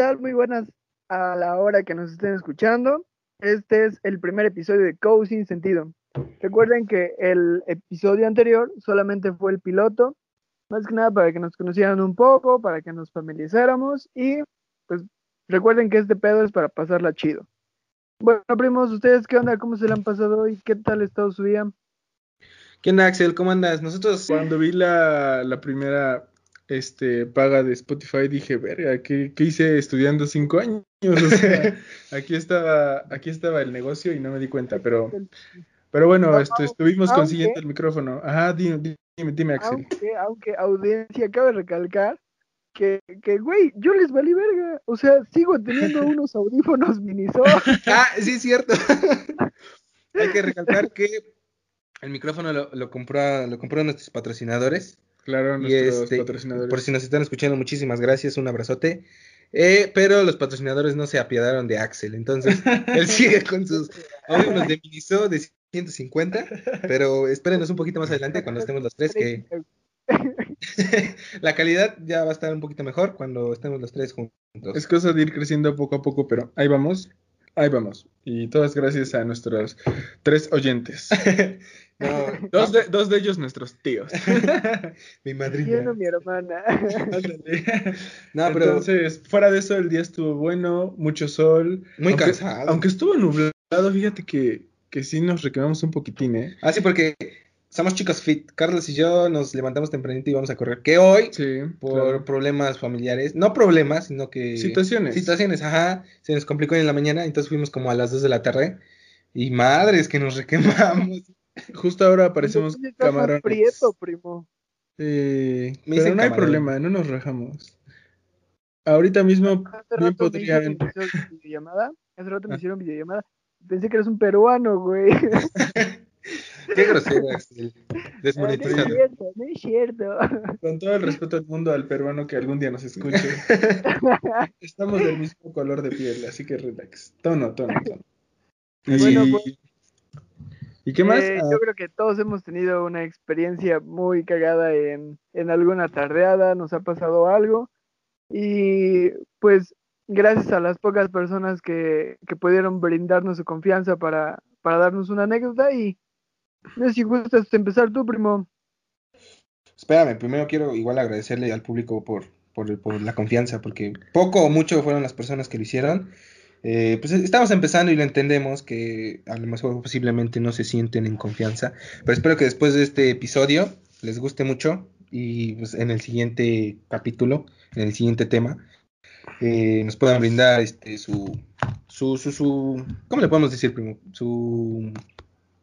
tal? Muy buenas a la hora que nos estén escuchando. Este es el primer episodio de Co Sin Sentido. Recuerden que el episodio anterior solamente fue el piloto, más que nada para que nos conocieran un poco, para que nos familiarizáramos y pues recuerden que este pedo es para pasarla chido. Bueno, primos, ¿ustedes qué onda? ¿Cómo se le han pasado hoy? ¿Qué tal ha estado su día? ¿Qué onda, Axel? ¿Cómo andas? Nosotros cuando vi la, la primera este, paga de Spotify dije, verga, ¿qué, ¿qué, hice estudiando cinco años? O sea, aquí estaba, aquí estaba el negocio y no me di cuenta, pero, pero bueno, este, estuvimos consiguiendo el micrófono. Ajá, dime, dime, dime Axel. Aunque, aunque audiencia, acaba de recalcar que, que, güey, yo les valí verga. O sea, sigo teniendo unos audífonos Miniso. ah, sí, es cierto. Hay que recalcar que el micrófono lo, lo compró, lo compró nuestros patrocinadores. Claro, nuestros este, patrocinadores. Por si nos están escuchando, muchísimas gracias, un abrazote. Eh, pero los patrocinadores no se apiadaron de Axel, entonces él sigue con sus audífonos de Miniso de 150, pero espérenos un poquito más adelante cuando estemos los tres, que la calidad ya va a estar un poquito mejor cuando estemos los tres juntos. Es cosa de ir creciendo poco a poco, pero ahí vamos, ahí vamos. Y todas gracias a nuestros tres oyentes. No, dos, de, dos de ellos nuestros tíos. mi madrina. Yo mi hermana. no, pero Entonces, fuera de eso, el día estuvo bueno, mucho sol. Muy aunque, cansado. Aunque estuvo nublado, fíjate que, que sí nos requemamos un poquitín, ¿eh? Ah, sí, porque somos chicos fit. Carlos y yo nos levantamos tempranito y vamos a correr. Que hoy, sí, por claro. problemas familiares, no problemas, sino que. Situaciones. Situaciones, ajá. Se nos complicó en la mañana, entonces fuimos como a las 2 de la tarde. Y madres que nos requemamos. Justo ahora aparecemos camarones. prieto, primo. Eh, pero no hay problema, no nos rajamos. Ahorita mismo bien podrían. videollamada. Hace rato me hicieron videollamada. Pensé que eres un peruano, güey. Qué grosero, Axel. No Desmonetizado. es cierto, no es cierto. Con todo el respeto del mundo al peruano que algún día nos escuche. Estamos del mismo color de piel, así que relax. Tono, tono, tono. Y, bueno, pues, ¿Y qué más? Eh, yo creo que todos hemos tenido una experiencia muy cagada en, en alguna tardeada, nos ha pasado algo. Y pues gracias a las pocas personas que, que pudieron brindarnos su confianza para, para darnos una anécdota y no si gustas empezar tú, primo. Espérame, primero quiero igual agradecerle al público por, por, la confianza, porque poco o mucho fueron las personas que lo hicieron. Eh, pues estamos empezando y lo entendemos que a lo mejor posiblemente no se sienten en confianza, pero espero que después de este episodio les guste mucho y pues, en el siguiente capítulo, en el siguiente tema, eh, nos puedan brindar este su, su, su, ¿cómo le podemos decir, primo? Su,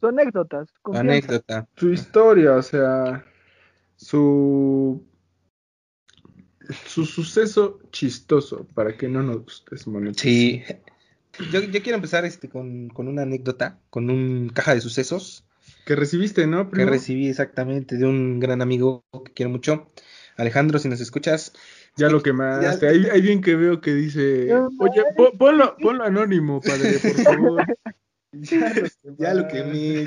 su anécdotas. Confianza. anécdota. Su historia, o sea, su su suceso chistoso para que no nos desmoneticen. Sí. Yo, yo, quiero empezar este con, con, una anécdota, con un caja de sucesos. Que recibiste, ¿no? Primo? Que recibí exactamente de un gran amigo que quiero mucho. Alejandro, si nos escuchas. Ya lo quemaste. Hay, hay bien que veo que dice, oye, ponlo, ponlo anónimo, padre, por favor. ya, lo, ya lo quemé,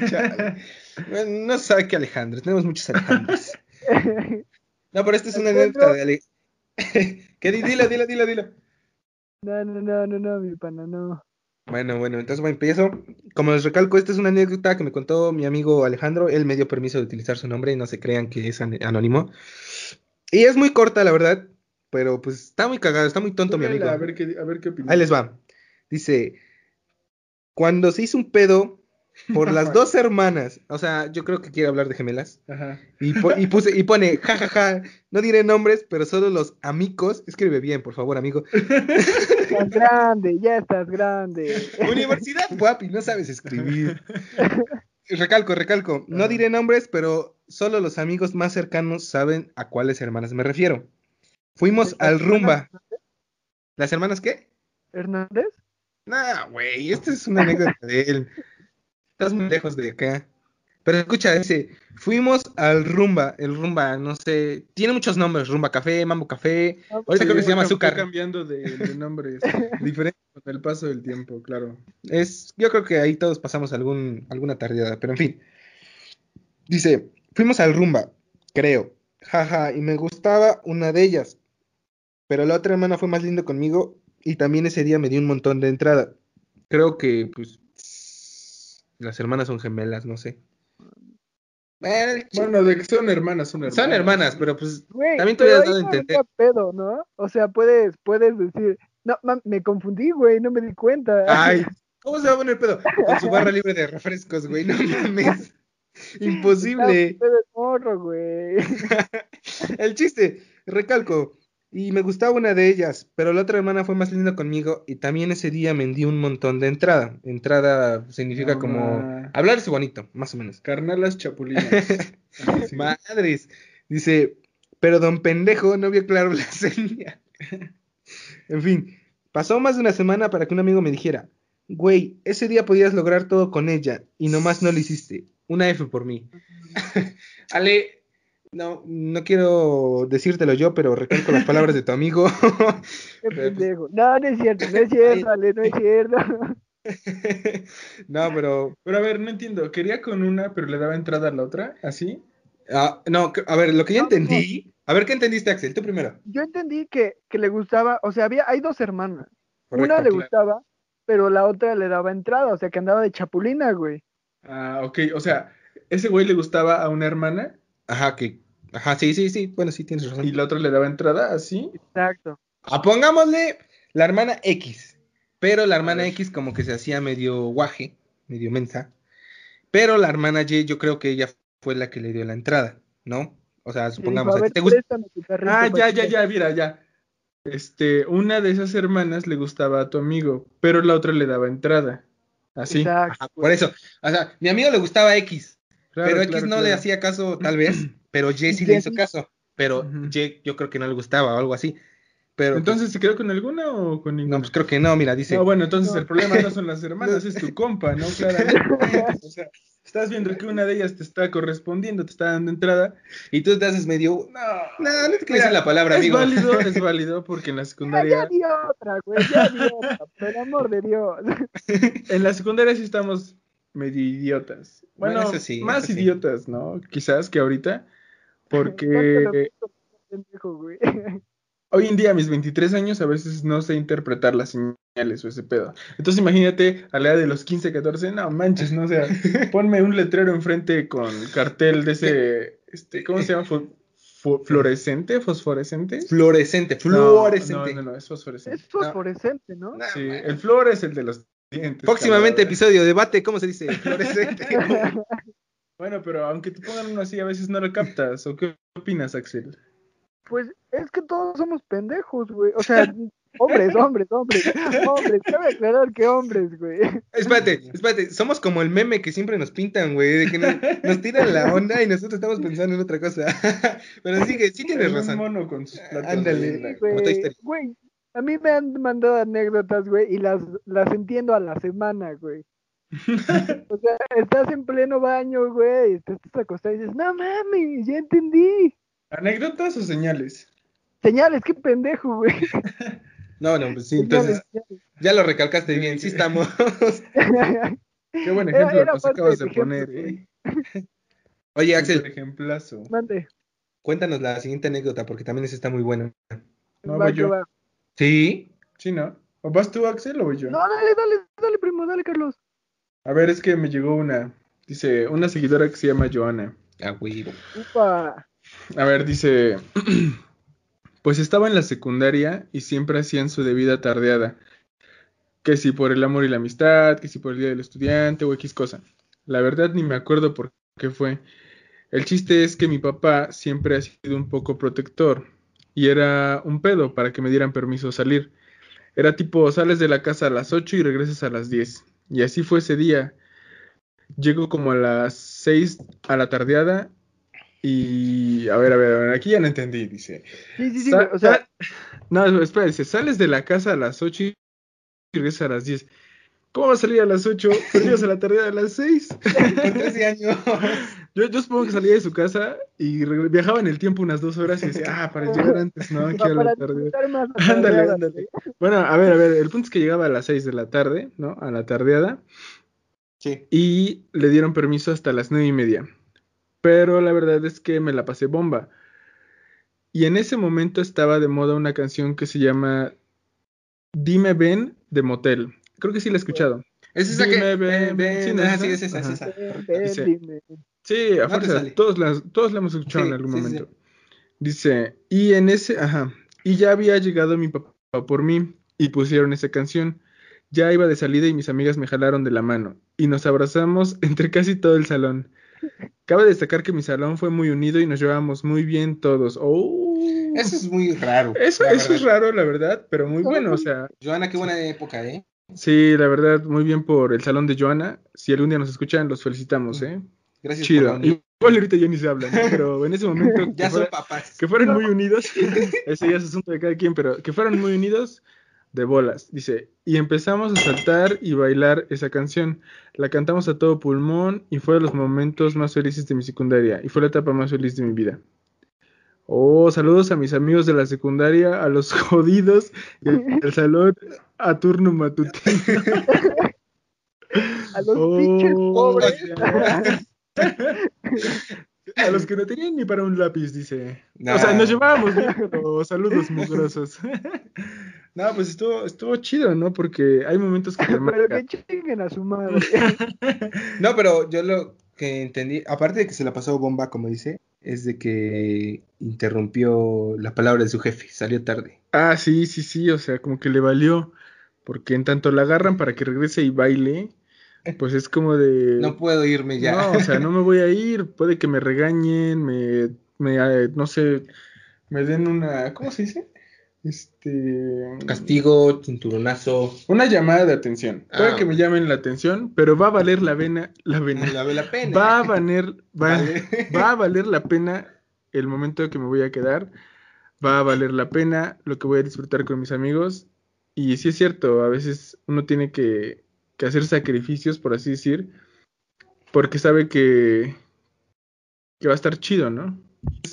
bueno, no sabe que Alejandro, tenemos muchos Alejandros. No, pero esta es una anécdota de Ale... ¿Qué? Dilo, dilo, dilo, dilo. No, no, no, no, no, mi pana, no. Bueno, bueno, entonces bueno, empiezo. Como les recalco, esta es una anécdota que me contó mi amigo Alejandro. Él me dio permiso de utilizar su nombre y no se crean que es an anónimo. Y es muy corta, la verdad. Pero pues está muy cagado, está muy tonto mi amigo. A ver qué, a ver qué opinas. Ahí les va. Dice, cuando se hizo un pedo por las dos hermanas, o sea, yo creo que quiere hablar de gemelas. Ajá. Y, po y, puse, y pone, jajaja, ja, ja, no diré nombres, pero solo los amigos. Escribe bien, por favor, amigo. Estás grande, ya estás grande. Universidad, guapi, no sabes escribir. recalco, recalco. No diré nombres, pero solo los amigos más cercanos saben a cuáles hermanas me refiero. Fuimos al rumba. ¿Las hermanas qué? ¿Hernández? Nah, güey, esta es una anécdota de él. Estás muy lejos de acá. Pero escucha, dice, fuimos al Rumba, el Rumba, no sé, tiene muchos nombres, Rumba Café, Mambo Café, ah, ahorita sí, creo que se llama Azúcar. cambiando de, de nombres, diferente con el paso del tiempo, claro. Es, yo creo que ahí todos pasamos algún, alguna tardeada, pero en fin. Dice, fuimos al Rumba, creo, jaja, y me gustaba una de ellas, pero la otra hermana fue más lindo conmigo y también ese día me dio un montón de entrada. Creo que, pues, las hermanas son gemelas, no sé. Bueno, de que son hermanas, son hermanas. Son hermanas, pero pues también te ahí dado a no entender. pedo, ¿no? O sea, puedes, puedes decir, no, mam, me confundí, güey, no me di cuenta. Ay, ¿cómo se va a poner pedo? Con su barra libre de refrescos, güey, no mames. Imposible. Morro, güey. El chiste, recalco, y me gustaba una de ellas, pero la otra hermana fue más linda conmigo y también ese día me dio un montón de entrada. Entrada significa como ma. hablarse bonito, más o menos. Carnalas chapulinas. Madres. Dice, pero don pendejo no vio claro la señal. en fin, pasó más de una semana para que un amigo me dijera, güey, ese día podías lograr todo con ella y nomás no lo hiciste. Una F por mí. Ale, no, no quiero decírtelo yo, pero recalco las palabras de tu amigo. Qué pendejo. No, no es cierto, no es cierto, Ale, no es cierto. no, pero... Pero a ver, no entiendo. Quería con una, pero le daba entrada a la otra, así. ah, no, a ver, lo que yo No, no. entendí... A ver, ¿qué entendiste, Axel? Tú primero. Yo entendí que, que le gustaba, o sea, había, hay dos hermanas. Correcto, Una le claro. gustaba, pero la otra le daba entrada, o sea, que andaba de chapulina, güey. Ah, ok. O sea, ese güey le gustaba a una hermana Ajá, que... Ajá, sí, sí, sí. Bueno, sí, tienes razón. y la otra le daba entrada, así. Exacto. Ah, pongámosle la hermana X. Pero la hermana. X como que se hacía medio guaje, medio mensa. Pero la hermana Y yo creo que ella fue la que le dio la entrada, ¿no? O sea, supongamos, dijo, a ¿a ver, ti te gusta? Ah, ya, ya, ya, mira, ya. Este, una de esas hermanas le gustaba a tu amigo, pero la otra le daba entrada. Así. Exacto. Ajá, por eso. O sea, mi amigo le gustaba X, Claro, pero X claro, no le hacía caso, tal vez. Pero Y sí Y le hizo caso. Pero. Y yo creo que no le gustaba o algo así. Pero Entonces, ¿se quedó con alguna o con ninguna? no, pues creo que no, mira, dice. No, bueno, entonces No. el problema no son las hermanas, es tu compa, ¿no? Claramente. O sea, estás viendo que una de ellas te está correspondiendo, te está dando entrada. Y tú te haces medio. No, No, no te Mira, crees la palabra, es amigo. válido, es válido porque en la Ah, ya secundaria, di otra, güey, ya di otra, por el amor de Dios. en la secundaria sí estamos medio idiotas. Bueno, Bueno, eso sí, más eso sí. idiotas, ¿no? Quizás que ahorita, ¿Cuánto porque hoy en día a mis 23 años a veces no sé interpretar las señales o ese pedo. Entonces imagínate a la edad de los 15, 14, no manches, no o sea, ponme un letrero enfrente con cartel de ese, este, ¿cómo se llama? Fu- fu- ¿Fluorescente? ¿Fosforescente? Fluorescente, No, fluorescente. No, no, no, es fosforescente. Es fosforescente, ¿no? No, Sí, el flúor es el de los dientes. Próximamente cabrón. episodio, debate, ¿cómo se dice? Fluorescente. Bueno, pero aunque te pongan uno así, a veces no lo captas. ¿O qué opinas, Axel? Pues es que todos somos pendejos, güey. O sea, hombres, hombres, hombres. Hombres, cabe aclarar que hombres, güey. espérate, espérate, somos como el meme que siempre nos pintan, güey, de que nos, nos tiran la onda y nosotros estamos pensando en otra cosa. Pero sí que sí tienes razón. mono con sus platos Ándale. güey, a mí me han mandado anécdotas, güey, y las, las entiendo a la semana, güey. O sea, estás en pleno baño, güey, estás acostado y dices, no mames, ya entendí. ¿Anécdotas o señales? Señales, qué pendejo, güey. No, no, pues sí, entonces Señales, ya lo recalcaste bien, sí estamos. Qué buen Era- ejemplo era nos parte acabas de poner, ejemplo, ¿eh? Oye, Axel, ejemplazo. Mande, cuéntanos la siguiente anécdota porque también esa está muy buena. No, va voy que yo. va. ¿Sí? Sí, ¿no? ¿O vas tú, Axel, o voy yo? No, dale, dale, dale, primo, dale, Carlos. A ver, es que me llegó una. Dice, una seguidora que se llama Joana. Ah, güey. Upa. A ver, dice, pues estaba en la secundaria y siempre hacían su debida tardeada. Que si por el amor y la amistad, que si por el día del estudiante o X cosa. La verdad ni me acuerdo por qué fue. El chiste es que mi papá siempre ha sido un poco protector y era un pedo para que me dieran permiso a salir. Era tipo, sales de la casa a las 8 y regresas a las 10. Y así fue ese día. Llego como a las 6 a la tardeada y... A ver, a ver, a ver, aquí ya no entendí, dice. Sí, sí, sí, o sea, No, espera, dice, sales de la casa a las 8 y regresas a las 10. ¿Cómo vas a salir a las 8? Pero ibas a la tarde a las 6. Con 13 años. Yo, yo supongo que salía de su casa y viajaba en el tiempo unas dos horas y decía, ah, para llegar antes, ¿no? A para la tarde. Ándale, ándale. Bueno, a ver, a ver, el punto es que llegaba a las 6 de la tarde, ¿no? A la tardeada. Sí. y le dieron permiso hasta las nueve y media. Pero la verdad es que me la pasé bomba. Y en ese momento estaba de moda una canción que se llama Dime Ven de Motel. Creo que sí la he escuchado. Es esa que. Dime, ven, ven, ven, sí, ¿no ah, es sí, esa? es esa, es esa. Dice- dime. Sí, a No fuerza, todos la, todos la hemos escuchado Sí, en algún sí, sí, momento. Dice, y en ese, ajá, y ya había llegado mi papá por mí y pusieron esa canción. Ya iba de salida y mis amigas me jalaron de la mano y nos abrazamos entre casi todo el salón. Cabe destacar que mi salón fue muy unido y nos llevábamos muy bien todos. Oh, Eso es muy raro. eso, eso es raro, la verdad, pero muy bueno, o sea, Joana, qué buena época, ¿eh? sí, la verdad, muy bien por el salón de Joana. Si algún día nos escuchan, los felicitamos, ¿eh? Gracias Chido. por. Igual ahorita ya ni se hablan, ¿no? pero en ese momento que Ya son papás. que fueran muy unidos, ese ya es asunto de cada quien, pero que fueran muy unidos de bolas, dice, y empezamos a saltar y bailar esa canción, la cantamos a todo pulmón y fue de los momentos más felices de mi secundaria y fue la etapa más feliz de mi vida. Oh, saludos a mis amigos de la secundaria, a los jodidos al salón a turno matutino. A los Oh, pinches pobres. A los que no tenían ni para un lápiz, dice. Nah. O sea, nos llevábamos bien, pero saludos mugrosos. no, pues estuvo, estuvo chido, ¿no? Porque hay momentos que te Pero que chinguen a su madre. No, pero yo lo que entendí, aparte de que se la pasó bomba, como dice, es de que interrumpió la palabra de su jefe, salió tarde. Ah, sí, sí, sí, o sea, como que le valió. Porque en tanto la agarran para que regrese y baile, pues es como de... No puedo irme ya. No, o sea, no me voy a ir, puede que me regañen, me, me eh, no sé, me den una, ¿cómo se dice? Este... Castigo, cinturonazo. Una llamada de atención. Puede Ah. que me llamen la atención, pero va a valer la ve la pena. Va a valer, va, Vale. va a valer la pena el momento que me voy a quedar. Va a valer la pena lo que voy a disfrutar con mis amigos. Y sí es cierto, a veces uno tiene que, que hacer sacrificios, por así decir, porque sabe que, que va a estar chido, ¿no?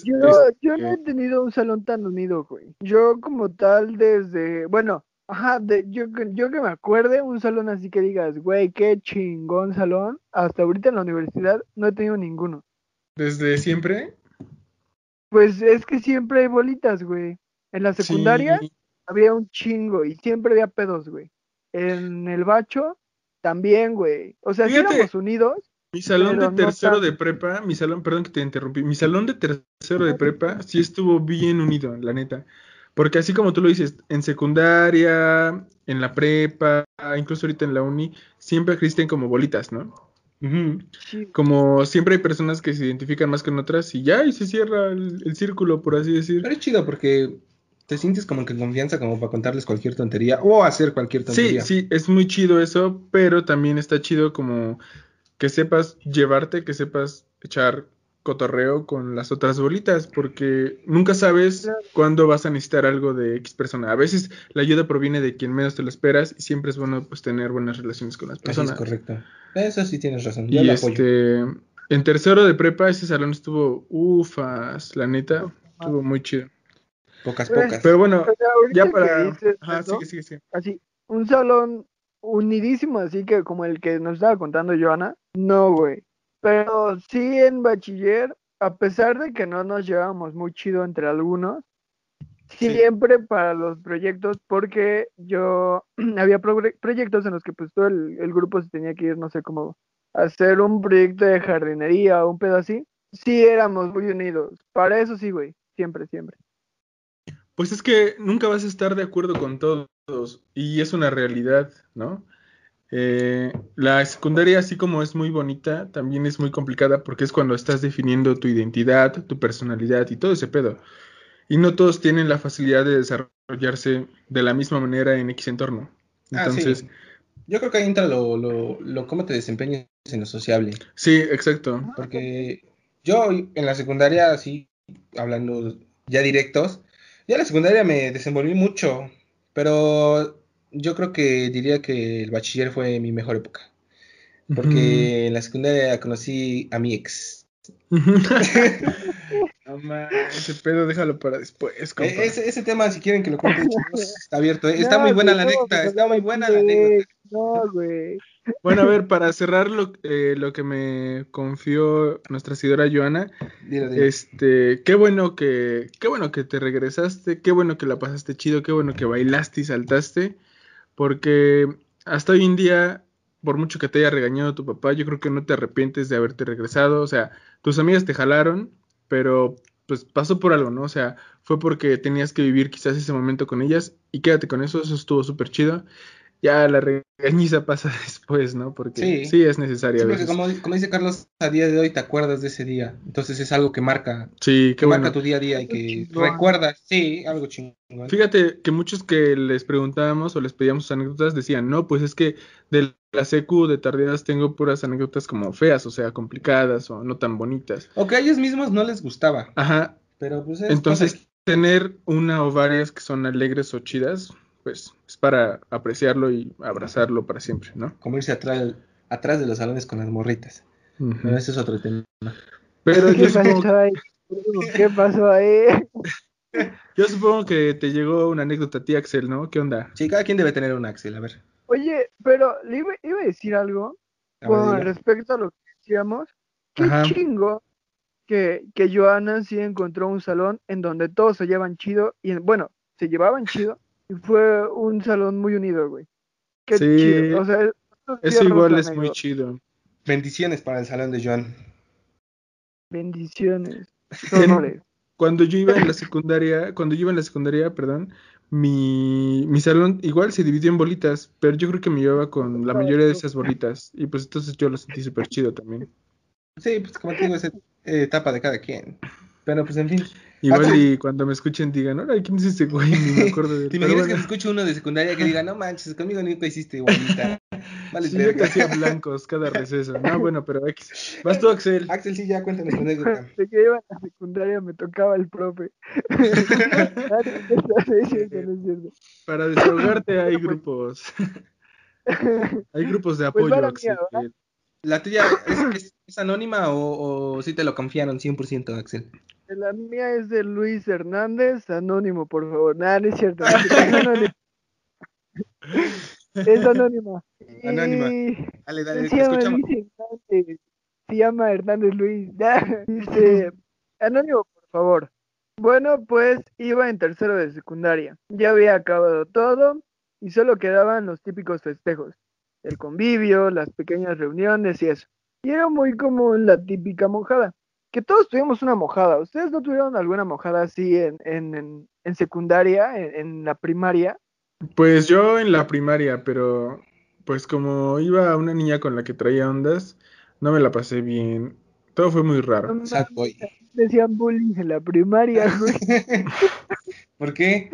Yo, yo no he tenido un salón tan unido, güey. Yo como tal desde, bueno, ajá, de, yo, que- yo que me acuerde, un salón así que digas, güey, qué chingón salón, hasta ahorita en la universidad no he tenido ninguno. Desde siempre. Pues es que siempre hay bolitas, güey. En la secundaria Sí. había un chingo y siempre había pedos, güey. En el bacho también, güey. O sea, sí Fíjate. éramos unidos, Mi salón de tercero de prepa, mi salón, perdón que te interrumpí, mi salón de tercero de prepa sí estuvo bien unido, la neta. Porque así como tú lo dices, en secundaria, en la prepa, incluso ahorita en la uni, siempre existen como bolitas, ¿no? Sí, Como siempre hay personas que se identifican más con otras y ya, y se cierra el, el círculo, por así decir. Pero es chido porque te sientes como que en confianza como para contarles cualquier tontería o hacer cualquier Sí, tontería. sí, es muy chido eso, pero también está chido como que sepas llevarte, que sepas echar cotorreo con las otras bolitas, porque nunca sabes Claro. cuándo vas a necesitar algo de X persona. A veces la ayuda proviene de quien menos te lo esperas y siempre es bueno pues tener buenas relaciones con las Así es personas. correcto. Eso sí tienes razón. Yo Y apoyo. este, en tercero de prepa ese salón estuvo ufas, la neta, estuvo muy chido. Pocas, Pues, pocas. Pero bueno, o sea, ahorita ya para... dices Ajá, eso, sigue, sigue, sigue. así, un salón unidísimo, así que como el que nos estaba contando Joana, no, güey. Pero sí en bachiller, a pesar de que no nos llevábamos muy chido entre algunos, Sí. siempre para los proyectos, porque yo había progre- proyectos en los que pues todo el, el grupo se tenía que ir, no sé cómo, a hacer un proyecto de jardinería o un pedo así, sí éramos muy unidos. Para eso sí, güey, siempre, siempre. Pues es que nunca vas a estar de acuerdo con todos y es una realidad, ¿no? Eh, la secundaria, así como es muy bonita, también es muy complicada porque es cuando estás definiendo tu identidad, tu personalidad y todo ese pedo. Y no todos tienen la facilidad de desarrollarse de la misma manera en X entorno. Ah, Entonces, sí. Yo creo que ahí entra lo, lo, lo cómo te desempeñas en lo sociable. sí, exacto. Porque yo en la secundaria, así, hablando ya directos, ya en la secundaria me desenvolví mucho, pero yo creo que diría que el bachiller fue mi mejor época. Porque en la secundaria conocí a mi ex. No mames, ese pedo déjalo para después, compa. E- ese, ese tema, si quieren que lo cuente, está abierto. ¿eh? Está No, muy buena güey, la anécdota, está muy buena la anécdota. No, güey. Bueno, a ver, para cerrar lo, eh, lo que me confió nuestra seguidora Joana, Dilo, dilo. este, qué bueno que, qué bueno que te regresaste, qué bueno que la pasaste chido, qué bueno que bailaste y saltaste. porque hasta hoy en día, por mucho que te haya regañado tu papá, yo creo que no te arrepientes de haberte regresado, o sea, tus amigas te jalaron, pero pues pasó por algo, ¿no? O sea, fue porque tenías que vivir quizás ese momento con ellas y quédate con eso, eso estuvo súper chido ya la regañiza pasa después, ¿no? Porque sí, es necesario. Sí, porque como, como, dice Carlos, a día de hoy te acuerdas de ese día. Entonces es algo que marca, sí, que marca tu día a día y que recuerdas, sí, algo chingón. Fíjate que muchos que les preguntábamos o les pedíamos anécdotas decían, no, pues es que de la secu de tardeadas tengo puras anécdotas como feas, o sea, complicadas o no tan bonitas. O que a ellos mismos no les gustaba. Ajá. Pero pues Entonces, tener una o varias que son alegres o chidas, pues es para apreciarlo y abrazarlo para siempre, ¿no? Como irse atrás, atrás de los salones con las morritas. Pero ese es otro tema. Pero ¿Qué, pasó ahí? ¿Qué pasó ahí? Yo supongo que te llegó una anécdota a ti, Axel, ¿no? ¿Qué onda? Sí, cada quien debe tener un Axel, a ver. Oye, pero le iba, a decir algo con respecto a lo que decíamos. Qué chingo que, que Joana sí encontró un salón en donde todos se llevan chido y, bueno, se llevaban chido y fue un salón muy unido, güey. Qué sí, chido. O sea, eso igual es muy chido. Bendiciones para el salón de Joan. Bendiciones. cuando yo iba en la secundaria, cuando yo iba en la secundaria, perdón, mi, mi salón igual se dividió en bolitas, pero yo creo que me llevaba con la mayoría de esas bolitas. Y pues entonces yo lo sentí súper chido también. Sí, pues como te digo, es etapa de cada quien. Pero pues en fin. Igual y cuando me escuchen digan, ahora ¿quién es ese güey? Ni me acuerdo de ¿Te imaginas que me escuche uno de secundaria que diga, no manches, conmigo nunca hiciste igualita? Vale, sí, yo hacía blancos cada receso. No, bueno, pero X. Vas tú, Axel. Axel, sí, ya cuéntanos tu anécdota. De que iba a la secundaria me tocaba el profe. Para desahogarte hay grupos. hay grupos de pues apoyo, Axel. ¿La tuya es, es, anónima o, o sí te lo confiaron 100%, Axel? La mía es de Luis Hernández, anónimo, por favor. Nada, no es cierto. Es anónima. es anónima. Anónima. Dale, dale, se, llama, se llama Hernández Luis. Dice, anónimo, por favor. Bueno, pues iba en tercero de secundaria. Ya había acabado todo y solo quedaban los típicos festejos. El convivio, las pequeñas reuniones y eso. Y era muy como la típica mojada que todos tuvimos una mojada. ¿Ustedes no tuvieron alguna mojada así en, en, en, secundaria, en, la primaria? Pues yo en la primaria, pero pues como iba una niña con la que traía ondas, no me la pasé bien. Todo fue muy raro. decían bullying en la primaria, güey. ¿Por qué?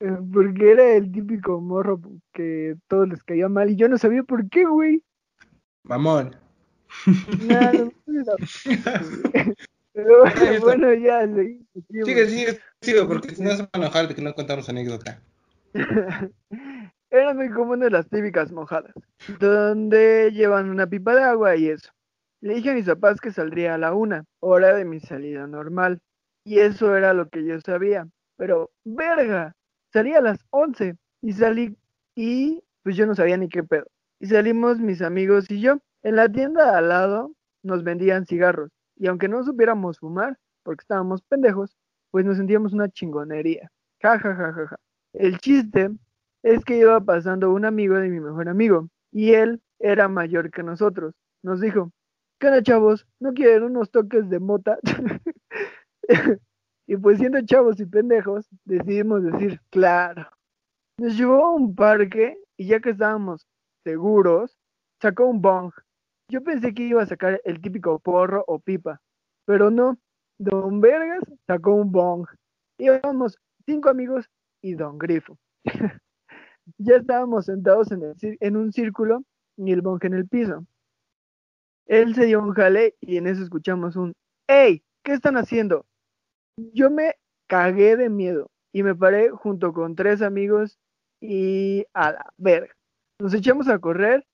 Eh, porque era el típico morro que todos les caía mal y yo no sabía por qué, güey. Mamón. Pero bueno, ya, Sigue, sigue, sigue, porque si no se van a enojar de que no contamos anécdota. Era muy común de las típicas mojadas, donde llevan una pipa de agua y eso. Le dije a mis papás que saldría a la una, hora de mi salida normal. Y eso era lo que yo sabía. Pero, verga, salí a las once y salí y pues yo no sabía ni qué pedo. Y salimos mis amigos y yo. En la tienda al lado nos vendían cigarros y aunque no supiéramos fumar, porque estábamos pendejos, pues nos sentíamos una chingonería. Ja, ja, ja, ja, ja. El chiste es que iba pasando un amigo de mi mejor amigo y él era mayor que nosotros. Nos dijo, ¿qué onda chavos? ¿No quieren unos toques de mota? y pues siendo chavos y pendejos, decidimos decir, claro. Nos llevó a un parque y ya que estábamos seguros, sacó un bong yo pensé que iba a sacar el típico porro o pipa, pero no. Don Vergas sacó un bong. Íbamos cinco amigos y Don Grifo. ya estábamos sentados en, en un círculo y el bong en el piso. Él se dio un jale y en eso escuchamos un ¡Ey! ¿Qué están haciendo? Yo me cagué de miedo y me paré junto con tres amigos y a la verga. Nos echamos a correr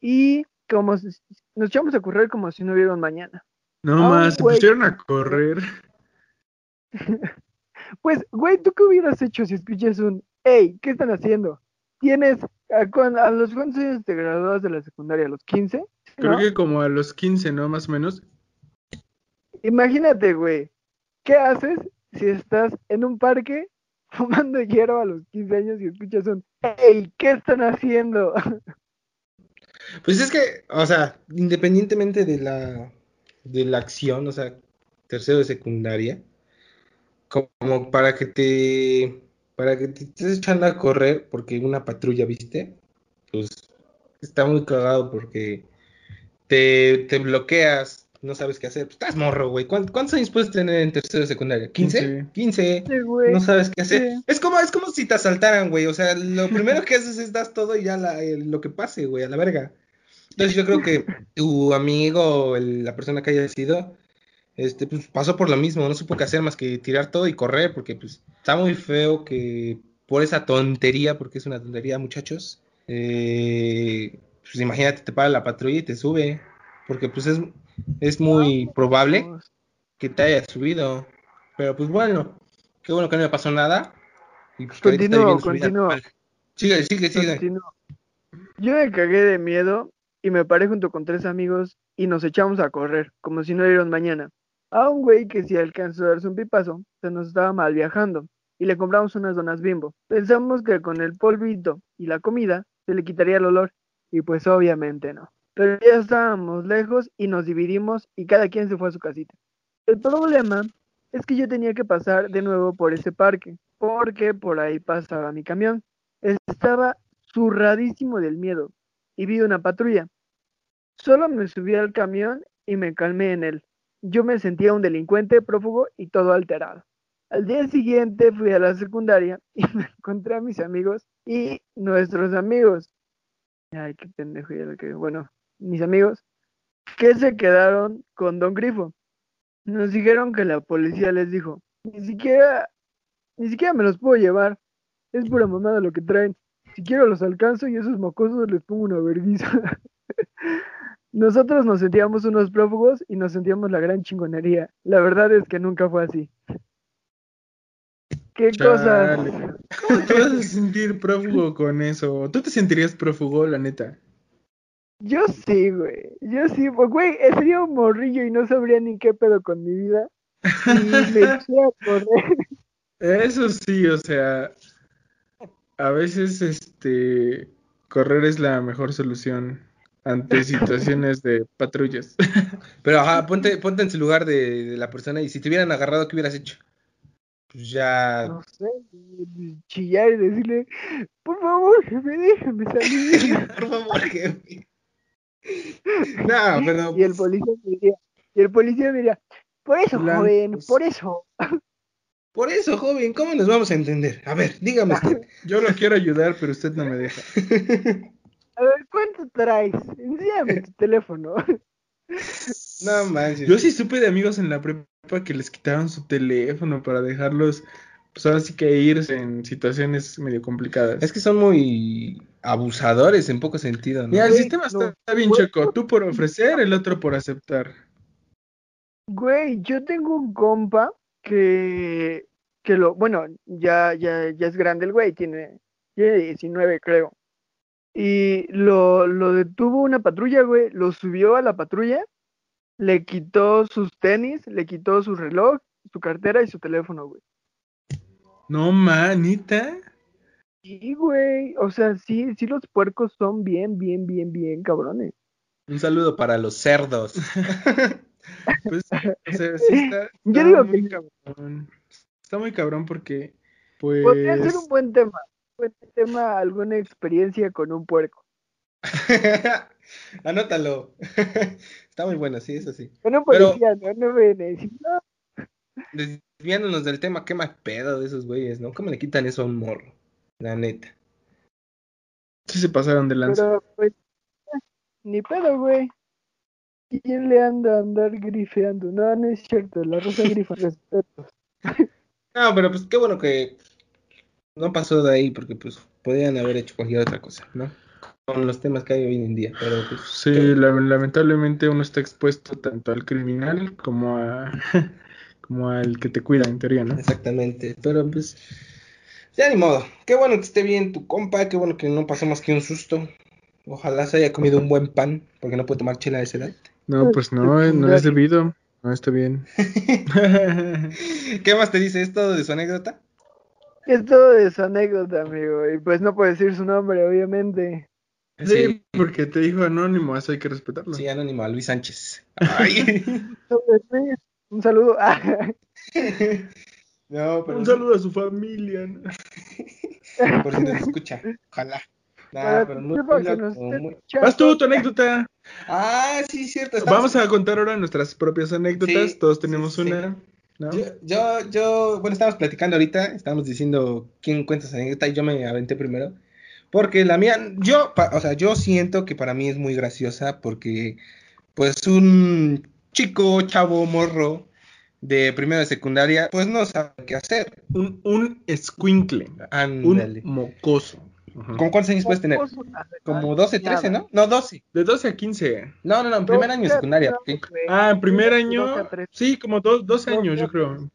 y como nos echamos a correr como si no hubiera un mañana. No más, se pusieron a correr. pues, güey, ¿tú qué hubieras hecho si escuchas un, hey, ¿qué están haciendo? Tienes, a, los cuántos años te graduabas de la secundaria, ¿a los 15? Creo que como a los 15, ¿no? Más o menos. Imagínate, güey, ¿qué haces si estás en un parque fumando hierba a los 15 años y escuchas un, hey, ¿qué están haciendo? Pues es que, o sea, independientemente de la, de la acción, o sea, tercero de secundaria, como para que te, para que te estés echando a correr porque una patrulla, ¿viste? Pues está muy cagado porque te, te bloqueas, no sabes qué hacer. Pues estás morro, güey. ¿Cuán- ¿Cuántos años puedes tener en tercero de secundaria? ¿15? 15. Sí, güey. No sabes qué hacer. Sí. Es como, es como si te asaltaran, güey. O sea, lo primero que haces es das todo y ya la- eh, lo que pase, güey, a la verga. Entonces yo creo que tu amigo, el- la persona que haya sido, este, pues pasó por lo mismo, no supo qué hacer más que tirar todo y correr, porque pues está muy feo que por esa tontería, porque es una tontería, muchachos, eh, pues imagínate, te para la patrulla y te sube, porque pues es, es muy probable que te haya subido, pero pues bueno, qué bueno que no me pasó nada, y pues Continúo, continúo. Sigue, sigue, sigue. Yo me cagué de miedo y me paré junto con tres amigos y nos echamos a correr, como si no hubiera un mañana. A un güey que si alcanzó a darse un pipazo, se nos estaba mal viajando y le compramos unas donas bimbo. Pensamos que con el polvito y la comida se le quitaría el olor y pues obviamente no. Pero ya estábamos lejos y nos dividimos y cada quien se fue a su casita. El problema es que yo tenía que pasar de nuevo por ese parque, porque por ahí pasaba mi camión. Estaba zurradísimo del miedo y vi una patrulla. Solo me subí al camión y me calmé en él. Yo me sentía un delincuente prófugo y todo alterado. Al día siguiente fui a la secundaria y me encontré a mis amigos y nuestros amigos. Ay, qué pendejo ya lo que. Bueno, mis amigos que se quedaron con Don Grifo. Nos dijeron que la policía les dijo, ni siquiera, ni siquiera me los puedo llevar. Es pura mamada lo que traen. Si quiero los alcanzo y esos mocosos les pongo una vergüenza. Nosotros nos sentíamos unos prófugos y nos sentíamos la gran chingonería. La verdad es que nunca fue así. ¿Qué Chale. cosas? ¿Cómo te vas a sentir prófugo con eso? ¿Tú te sentirías prófugo, la neta? Yo sí, güey. Yo sí, pues, güey, sería un morrillo y no sabría ni qué pedo con mi vida. Y me eché a correr. Eso sí, o sea, a veces este correr es la mejor solución ante situaciones de patrullas. Pero ajá, ponte, ponte en su lugar de, de la persona y si te hubieran agarrado, ¿qué hubieras hecho? Pues ya. No sé, chillar y decirle, por favor, jefe, déjame salir. Por favor, jefe. No, pero. Y el policía me diría, y el policía me diría, por eso, Blancos. joven, por eso. Por eso, joven, ¿cómo nos vamos a entender? A ver, dígame usted. Yo lo quiero ayudar, pero usted no me deja. A ver, ¿cuánto traes? Enséñame tu teléfono. No manches. Yo sí supe de amigos en la prepa que les quitaban su teléfono para dejarlos, pues ahora sí que irse en situaciones medio complicadas. Es que son muy abusadores en poco sentido, ¿no? Mira, el Güey, sistema no, está bien güey. choco. Tú por ofrecer, el otro por aceptar. Güey, yo tengo un compa que, que lo, bueno, ya, ya, ya es grande el güey, tiene, tiene 19 creo. Y lo, lo detuvo una patrulla, güey, lo subió a la patrulla, le quitó sus tenis, le quitó su reloj, su cartera y su teléfono, güey. No, manita. Sí, güey, o sea, sí, sí los puercos son bien, bien, bien, bien cabrones. Un saludo para los cerdos. Pues, o sea, sí está, Yo digo muy que- cabrón. Está muy cabrón porque, pues, Podría ser un buen tema, un buen tema, alguna experiencia con un puerco. Anótalo. Está muy bueno, sí, eso sí. Con un Pero- policía, no, no me decís, no, Desviándonos del tema, qué mal pedo de esos güeyes, ¿no? ¿Cómo le quitan eso a un morro? La neta. sí se pasaron de lanza. Pero, pues, ni pedo, güey. ¿Quién le anda a andar grifeando? No, no es cierto, la rosa grifa, respeto. No, pero pues qué bueno que no pasó de ahí, porque pues podían haber hecho cualquier otra cosa, ¿no? Con los temas que hay hoy en día, pero pues... Sí, la- lamentablemente uno está expuesto tanto al criminal como a como al que te cuida en teoría, ¿no? Exactamente, pero pues... Ya ni modo. Qué bueno que esté bien tu compa, qué bueno que no pasó más que un susto. Ojalá se haya comido un buen pan, porque no puede tomar chela a esa edad. No, pues no, eh, no es debido. No está bien. ¿Qué más te dice? ¿Es todo de su anécdota? Es todo de su anécdota, amigo. Y pues no puedo decir su nombre, obviamente. Sí, Sí. porque te dijo anónimo, eso hay que respetarlo. Sí, anónimo, a Luis Sánchez. Ay. Un saludo. No, pero Un saludo a su familia. ¿no? por si nos escucha. Ojalá. Nah, pero muy, muy muy-. Vas tú, tu anécdota. Ah, sí, cierto. estamos- Vamos a contar ahora nuestras propias anécdotas. Sí, Todos tenemos sí, sí. una. ¿no? Yo, yo, yo, bueno, estábamos platicando ahorita, estábamos diciendo quién cuenta esa anécdota y yo me aventé primero. Porque la mía, yo, pa- o sea, yo siento que para mí es muy graciosa porque, pues, un chico, chavo, morro de primero de secundaria, pues no sabe qué hacer. Un, un escuincle. Un mocoso. Ajá. ¿Con cuántos años puedes tener? Como 12, 13, ¿no? No, 12. De 12 a 15. No, no, no, en primer año de secundaria. ¿qué? Ah, en primer 12 año. a 13. Sí, como dos, 12 Doce años, yo creo.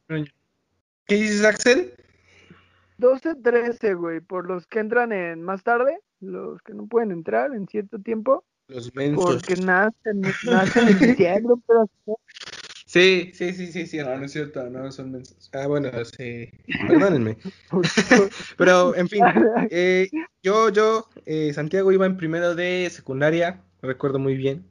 ¿Qué dices, Axel? 12, 13, güey, por los que entran en más tarde, los que no pueden entrar en cierto tiempo, Los mensos. porque nacen, nacen en diciembre, pero Sí, sí, sí, sí, sí. No, no es cierto, no son mensos. Ah, bueno, sí. Perdónenme. Pero, en fin, eh, yo, yo, eh, Santiago iba en primero de secundaria, recuerdo muy bien,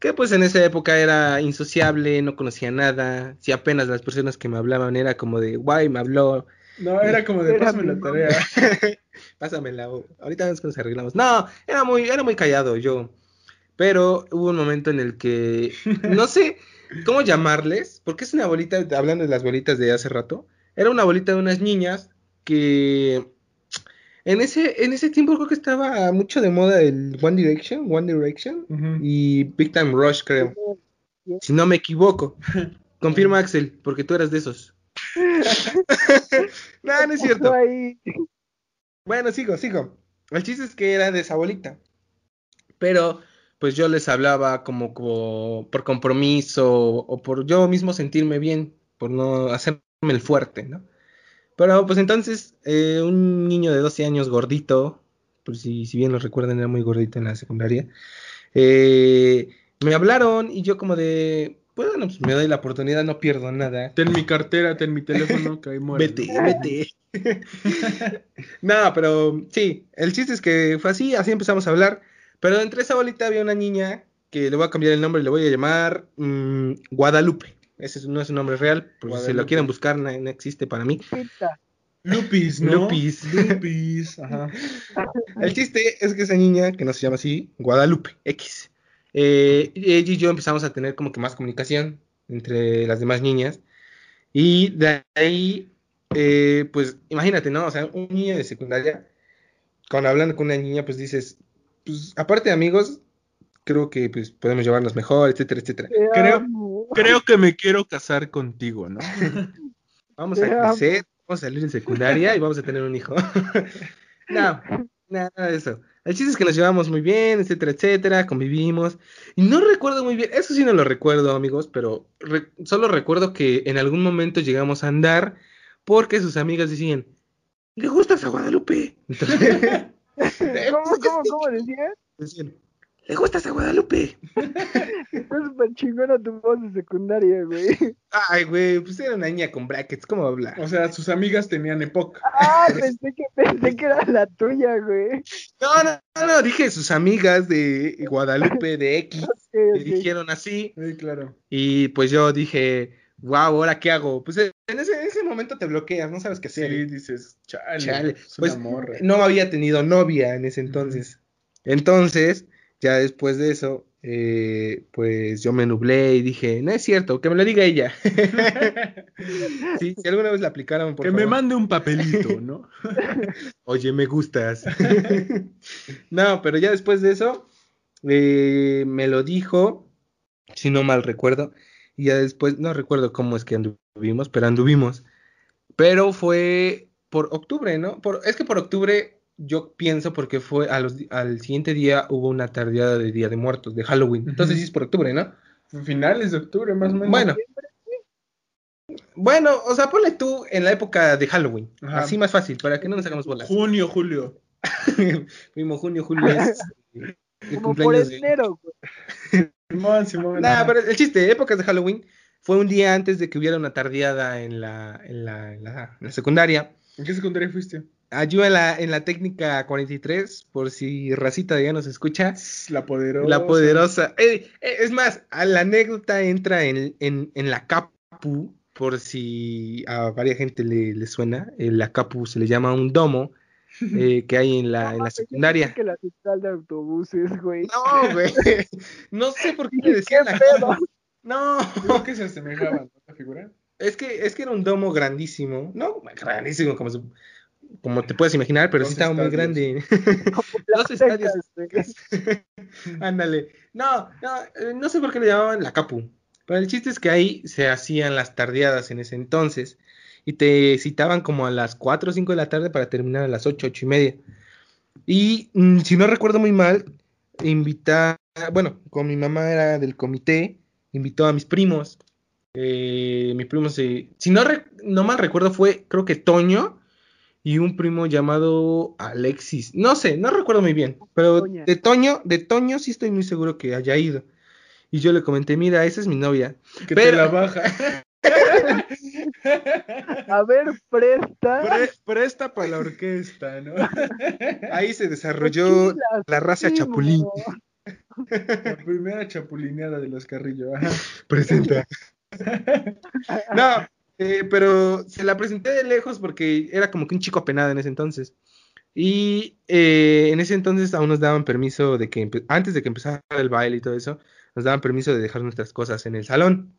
que pues en esa época era insociable, no conocía nada, si apenas las personas que me hablaban era como de, guay, me habló, No, era como de Era pásame la tarea. pásamela, ahorita vemos que nos arreglamos. No, era muy, era muy callado yo, pero hubo un momento en el que, no sé cómo llamarles, porque es una bolita, hablando de las bolitas de hace rato, era una bolita de unas niñas que en ese, en ese tiempo creo que estaba mucho de moda el One Direction, One Direction y Big Time Rush, creo, si no me equivoco. Confirma Axel, porque tú eras de esos. no, no es cierto. Bueno, sigo, sigo. El chiste es que era de esa bolita. Pero, pues yo les hablaba como, como por compromiso o por yo mismo sentirme bien, por no hacerme el fuerte, ¿no? Pero, pues entonces, eh, un niño de 12 años gordito, pues si, si bien lo recuerdan, era muy gordito en la secundaria, eh, me hablaron y yo como de, pues bueno, pues me doy la oportunidad, no pierdo nada. Ten mi cartera, ten mi teléfono, que ahí muere. Vete, vete. no, pero sí, el chiste es que fue así, así empezamos a hablar. Pero entre esa bolita había una niña que le voy a cambiar el nombre y le voy a llamar mm, Guadalupe. Ese es- no es un nombre real, porque si lo Guadalupe. quieren buscar, no, no existe para mí. Lupis, ¿no? Lupis. Lupis, ajá. El chiste es que esa niña, que no se llama así, Guadalupe X, eh, ella y yo empezamos a tener como que más comunicación entre las demás niñas. Y de ahí, eh, pues imagínate, ¿no? O sea, un niño de secundaria, cuando hablando con una niña, pues dices, pues aparte de amigos, creo que pues podemos llevarnos mejor, etcétera, etcétera. Te Creo- amo. Creo que me quiero casar contigo, ¿no? Vamos a Te amo. crecer, vamos a salir de secundaria y vamos a tener un hijo. no, nada, nada de eso. El chiste es que nos llevamos muy bien, etcétera, etcétera, convivimos. Y no recuerdo muy bien, eso sí no lo recuerdo, amigos, pero re- solo recuerdo que en algún momento llegamos a andar porque sus amigas decían, ¿le gustas a Guadalupe? Entonces, ¿Cómo, cómo, cómo decías? decían, ¿le gustas a Guadalupe? Está súper chingona tu voz de secundaria, güey. Ay, güey, pues era una niña con brackets, ¿cómo habla? O sea, sus amigas tenían época. Ah, pensé que, pensé que era la tuya, güey. No, no, no, no, dije sus amigas de Guadalupe, de X, Ok, me ok. dijeron así. Sí, claro. Y pues yo dije, wow, ¿ahora qué hago? Pues en ese, en ese momento te bloqueas, no sabes qué Sí, hacer. dices, chale, Chale, pues, morra. No había tenido novia en ese entonces. Entonces, ya después de eso, eh, pues yo me nublé y dije, no es cierto, que me lo diga ella. Sí, si alguna vez la aplicaron, por que me mande un papelito, ¿no? Oye, me gustas. no, pero ya después de eso, eh, me lo dijo, si no mal recuerdo, y ya después, no recuerdo cómo es que anduvimos, pero anduvimos. Pero fue por octubre, ¿no? Por, es que por octubre yo pienso porque fue a los al siguiente día hubo una tardeada de Día de Muertos, de Halloween. Entonces Ujú. sí es por octubre, ¿no? Finales de octubre, más o menos. Bueno. Bueno, o sea, ponle tú en la época de Halloween. Ajá. Así más fácil, para que no nos hagamos bolas. Junio, julio. Primo junio, julio es el Como por cumpleaños de... enero, güey. Simón, Simón. Nah, pero el chiste, épocas de Halloween, fue un día antes de que hubiera una tardeada en la, en la, en la, en la secundaria. ¿En qué secundaria fuiste? Ayuda en la, en la técnica 43, por si Racita ya nos escucha. La poderosa. La poderosa. Eh, eh, es más, a la anécdota entra en, en, en la CAPU, por si a varias gente le, le suena. En la CAPU se le llama un domo eh, que hay en la, en la secundaria. que la central de autobuses, güey. No, güey. No sé por qué le ¿Qué decían la pedo? CAPU. No, Creo que se asemejaban. La figura. es que, es que era un domo grandísimo. No, grandísimo, como, se- como te puedes imaginar, pero sí estaba muy grande. Dos estadios. Ándale. No, no, eh, no sé por qué le llamaban la Capu. Pero el chiste es que ahí se hacían las tardeadas en ese entonces. Y te citaban como a las 4 o 5 de la tarde para terminar a las 8, 8 y media. Y mm, si no recuerdo muy mal, invitar, bueno, con mi mamá era del comité, invitó a mis primos. Eh, mi primo se, si no, re- no mal recuerdo, fue creo que Toño y un primo llamado Alexis. No sé, no recuerdo muy bien, pero de Toño, de Toño sí estoy muy seguro que haya ido. Y yo le comenté, mira, esa es mi novia. Que Pero- te la baja. A ver, presta. Pre- presta para la orquesta, ¿no? Ahí se desarrolló la raza chapulín. La primera chapulineada de los carrillos. Ajá. Presenta. No, eh, pero se la presenté de lejos porque era como que un chico apenado en ese entonces. Y eh, en ese entonces aún nos daban permiso de que, antes de que empezara el baile y todo eso, nos daban permiso de dejar nuestras cosas en el salón.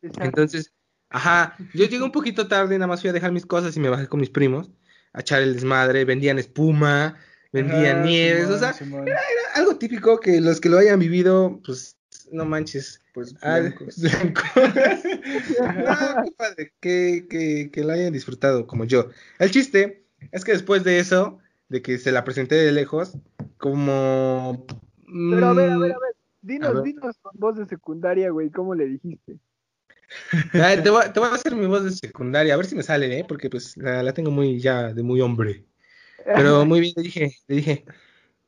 Entonces, ajá, yo llegué un poquito tarde, nada más fui a dejar mis cosas y me bajé con mis primos a echar el desmadre, vendían espuma, vendían Ajá, nieves, Simón, o sea, Simón. era algo típico que los que lo hayan vivido, pues, no manches, Pues Ah, blancos. blanco. No, qué padre, que, que, que lo hayan disfrutado como yo. El chiste es que después de eso, de que se la presenté de lejos, como... Pero a ver, a ver, mm, a ver. Dinos, a ver. dinos con voz de secundaria, güey, ¿cómo le dijiste? Te, voy, a- te voy a hacer mi voz de secundaria, a ver si me sale, ¿eh? Porque pues la, la tengo muy ya de muy hombre. Pero muy bien, le dije, le dije,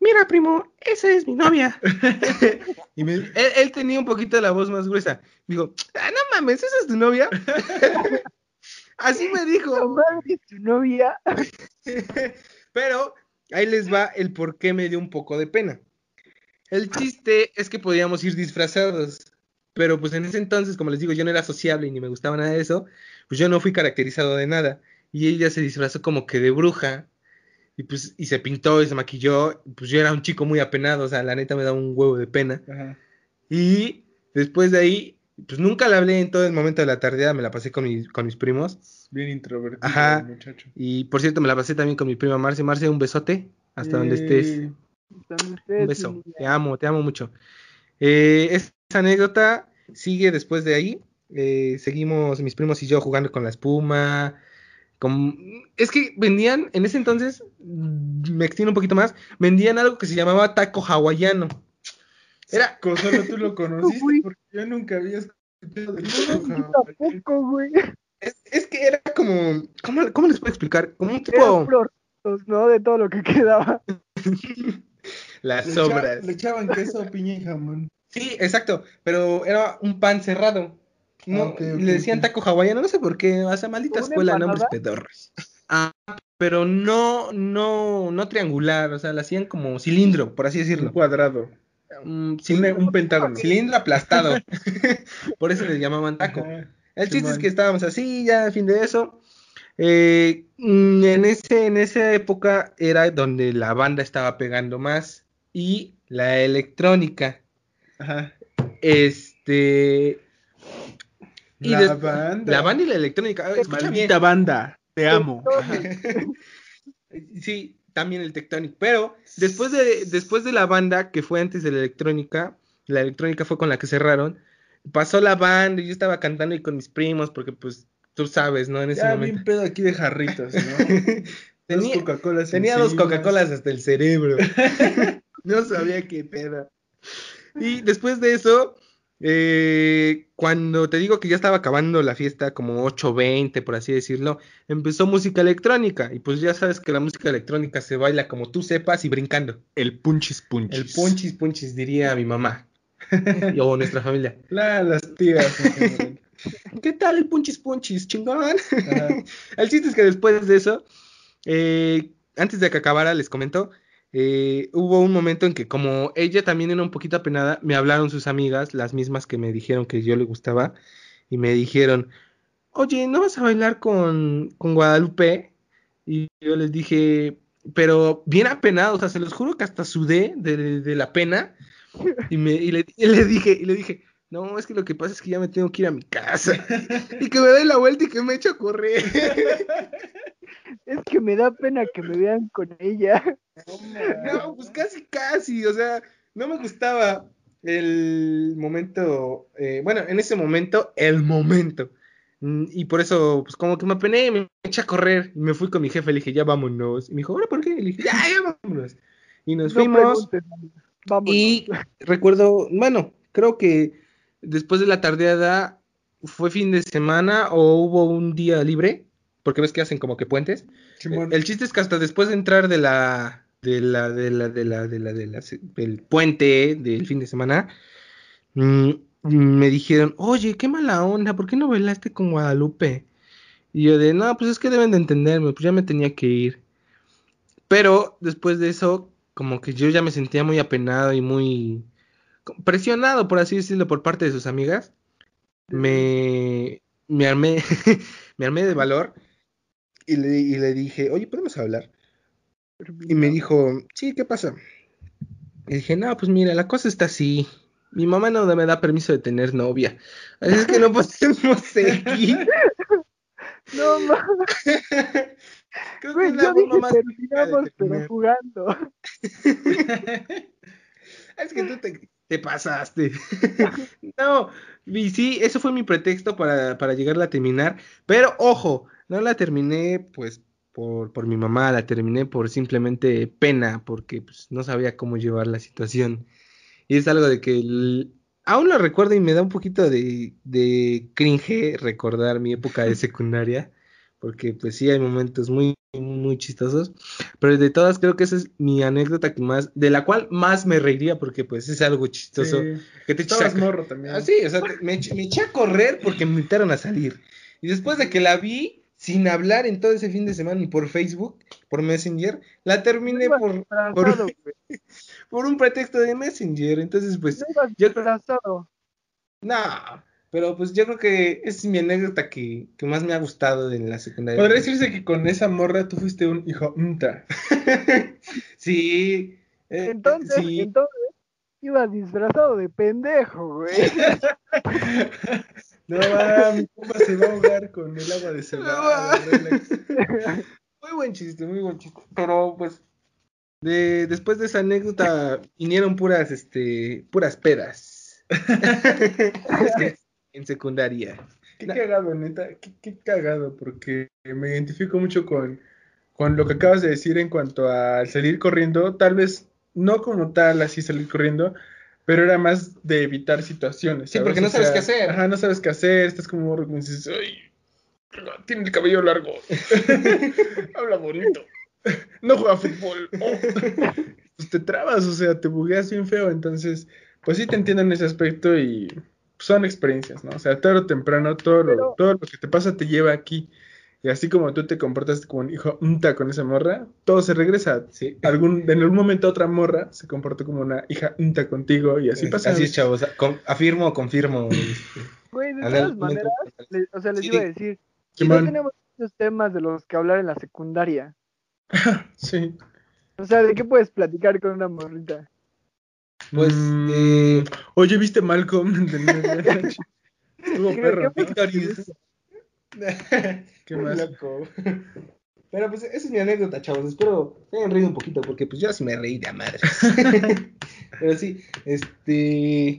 mira, primo, esa es mi novia. y me- él, él tenía un poquito la voz más gruesa. Digo, ah, no mames, ¿esa es tu novia? Así me ¿Tu dijo. madre, tu novia? Pero ahí les va el por qué me dio un poco de pena. El chiste es que podíamos ir disfrazados. Pero pues en ese entonces, como les digo, yo no era sociable y ni me gustaba nada de eso, pues yo no fui caracterizado de nada. Y ella se disfrazó como que de bruja. Y pues, y se pintó y se maquilló. Pues yo era un chico muy apenado, o sea, la neta me da un huevo de pena. Ajá. Y después de ahí, pues nunca le hablé en todo el momento de la tardeada, me la pasé con mis, con mis primos. Bien introvertido Ajá. muchacho. Y por cierto, me la pasé también con mi prima Marce. Marce, un besote, hasta donde estés. Eh, Están ustedes, Un beso, te amo, te amo mucho. Eh, esa anécdota sigue después de ahí. Eh, seguimos mis primos y yo jugando con la espuma. con- Es que vendían, en ese entonces, me extiendo un poquito más, vendían algo que se llamaba taco hawaiano. Era, Solo tú lo conociste Uy. porque yo nunca había escuchado de tampoco, güey. es, es que era como, ¿cómo, cómo les puedo explicar? Como un tipo, ¿no? De todo lo que quedaba. las Le sobras. echa- Le echaban queso, piña y jamón. Sí, exacto, pero era un pan cerrado. No, Ah, ok, ok, le decían taco hawaiano, no sé por qué, o sea, maldita ¿Una escuela, nombres pedorros. Ah, pero no, no, no triangular, o sea, la hacían como cilindro, por así Un decirlo. cuadrado. Un, Un, un pentágono. cilindro aplastado. por eso le llamaban taco. Ajá. El chiste es que estábamos así, ya a fin de eso. Eh, mm, en, ese, en esa época era donde la banda estaba pegando más y la electrónica. Ajá. Este. Y La banda. La banda y la electrónica. Escucha bien. Maldita banda. Te amo. Ajá. Sí, también el Tectonic. Pero después de, después de la banda, que fue antes de la electrónica, la electrónica fue con la que cerraron. Pasó la banda y yo estaba cantando ahí con mis primos, porque pues tú sabes, ¿no? En ese Ya momento. bien pedo aquí de jarritos, ¿no? Tenía, Dos Coca-Colas tenía dos. Coca-Colas hasta el cerebro. no sabía qué pedo. Y después de eso, eh, cuando te digo que ya estaba acabando la fiesta, como 8.20, por así decirlo, empezó música electrónica. Y pues ya sabes que la música electrónica se baila como tú sepas y brincando. El punchis punchis. El punchis punchis, diría mi mamá. Y- o nuestra familia. La, las tías. ¿Qué tal el punchis punchis? Chingón. El chiste es que después de eso, eh, antes de que acabara, les comento, eh, hubo un momento en que como ella también era un poquito apenada, me hablaron sus amigas, las mismas que me dijeron que yo le gustaba, y me dijeron, oye, ¿no vas a bailar con, con Guadalupe? Y yo les dije, pero bien apenado, o sea, se los juro que hasta sudé de, de la pena. Y, me, y, le, dije, y le dije, no, es que lo que pasa es que ya me tengo que ir a mi casa. y que me dé la vuelta y que me eche a correr. Es que me da pena que me vean con ella. No, pues casi, casi. O sea, no me gustaba el momento. eh, bueno, en ese momento, el momento. Mm, Y por eso, pues como que me apené, me eché a correr. Y me fui con mi jefe, le dije, ya vámonos. Y me dijo, ¿ahora por qué? Le dije, ya, ya vámonos. Y nos No fuimos. Vámonos. Y recuerdo, bueno, creo que después de la tardeada fue fin de semana o hubo un día libre, porque ves que hacen como que puentes. El chiste es que hasta después de entrar de la de la de la de la de la, de la- del puente del fin de semana mm, me dijeron, "Oye, qué mala onda, ¿por qué no bailaste con Guadalupe?" Y yo de, "No, pues es que deben de entenderme, pues ya me tenía que ir." Pero después de eso, como que yo ya me sentía muy apenado y muy presionado, por así decirlo, por parte de sus amigas. Me, me armé, me armé de valor y le, y le dije, oye, ¿podemos hablar? Y me dijo, sí, ¿qué pasa? Y dije, no, pues mira, la cosa está así. Mi mamá no me da permiso de tener novia. Así es que no podemos seguir. No, ma- Creo que es la yo dije más terminamos, pero jugando. Es que tú te, te pasaste. no, y sí, eso fue mi pretexto para, para llegarla a terminar. Pero ojo, no la terminé pues por, por mi mamá, la terminé por simplemente pena, porque pues, no sabía cómo llevar la situación. Y es algo de que el- aún lo recuerdo y me da un poquito de, de cringe recordar mi época de secundaria. Porque pues sí hay momentos muy, muy chistosos. Pero de todas creo que esa es mi anécdota que más, de la cual más me reiría porque pues es algo chistoso. Sí. Que te Estabas morro también. Ah, sí, o sea, me, eché- me eché a correr porque me invitaron a salir. Y después de que la vi, sin hablar en todo ese fin de semana ni por Facebook, por Messenger, la terminé por, por, por un pretexto de Messenger. Entonces, pues, No yo- no. Pero pues yo creo que esa es mi anécdota que, que más me ha gustado en la secundaria. Podría decirse que con esa morra tú fuiste un hijo unta. sí. eh, Entonces, sí. entonces, ibas disfrazado de pendejo, güey. No, va, mi compa se va a ahogar con el agua de cebada. Muy buen chiste, muy buen chiste. Pero pues de, después de esa anécdota vinieron puras, este, puras pedas. Es que en secundaria. Qué cagado, neta, qué, qué cagado, porque me identifico mucho con, con lo que acabas de decir en cuanto a salir corriendo, tal vez no como tal así salir corriendo, pero era más de evitar situaciones. Sí, ¿sabes? porque no O sabes sea, qué hacer. Ajá, no sabes qué hacer, estás como como dices, ay, tiene el cabello largo, habla bonito, no juega fútbol, oh". pues te trabas, o sea, te bugueas bien feo, entonces, pues sí te entiendo en ese aspecto y son experiencias, ¿no? O sea, tarde o temprano todo lo, Pero- todo lo que te pasa te lleva aquí. Y así como tú te comportaste como un hijo unta con esa morra, todo se regresa. Sí. Algún, en algún momento otra morra se comportó como una hija unta contigo y así pasa. Así es, chavos. Con- afirmo, confirmo. este, Güey, de en todas maneras, le- o sea, les Sí. iba a decir, si no tenemos muchos temas de los que hablar en la secundaria. Sí. O sea, ¿de qué puedes platicar con una morrita? Pues, Mm, eh, Oye, ¿viste Malcolm? ¿Qué- perro. qué ¿no? Victorious. ¿Qué más? Loco. Pero pues esa es mi anécdota, chavos. Espero se hayan reído un poquito porque pues yo sí me reí de madre. Pero sí, este...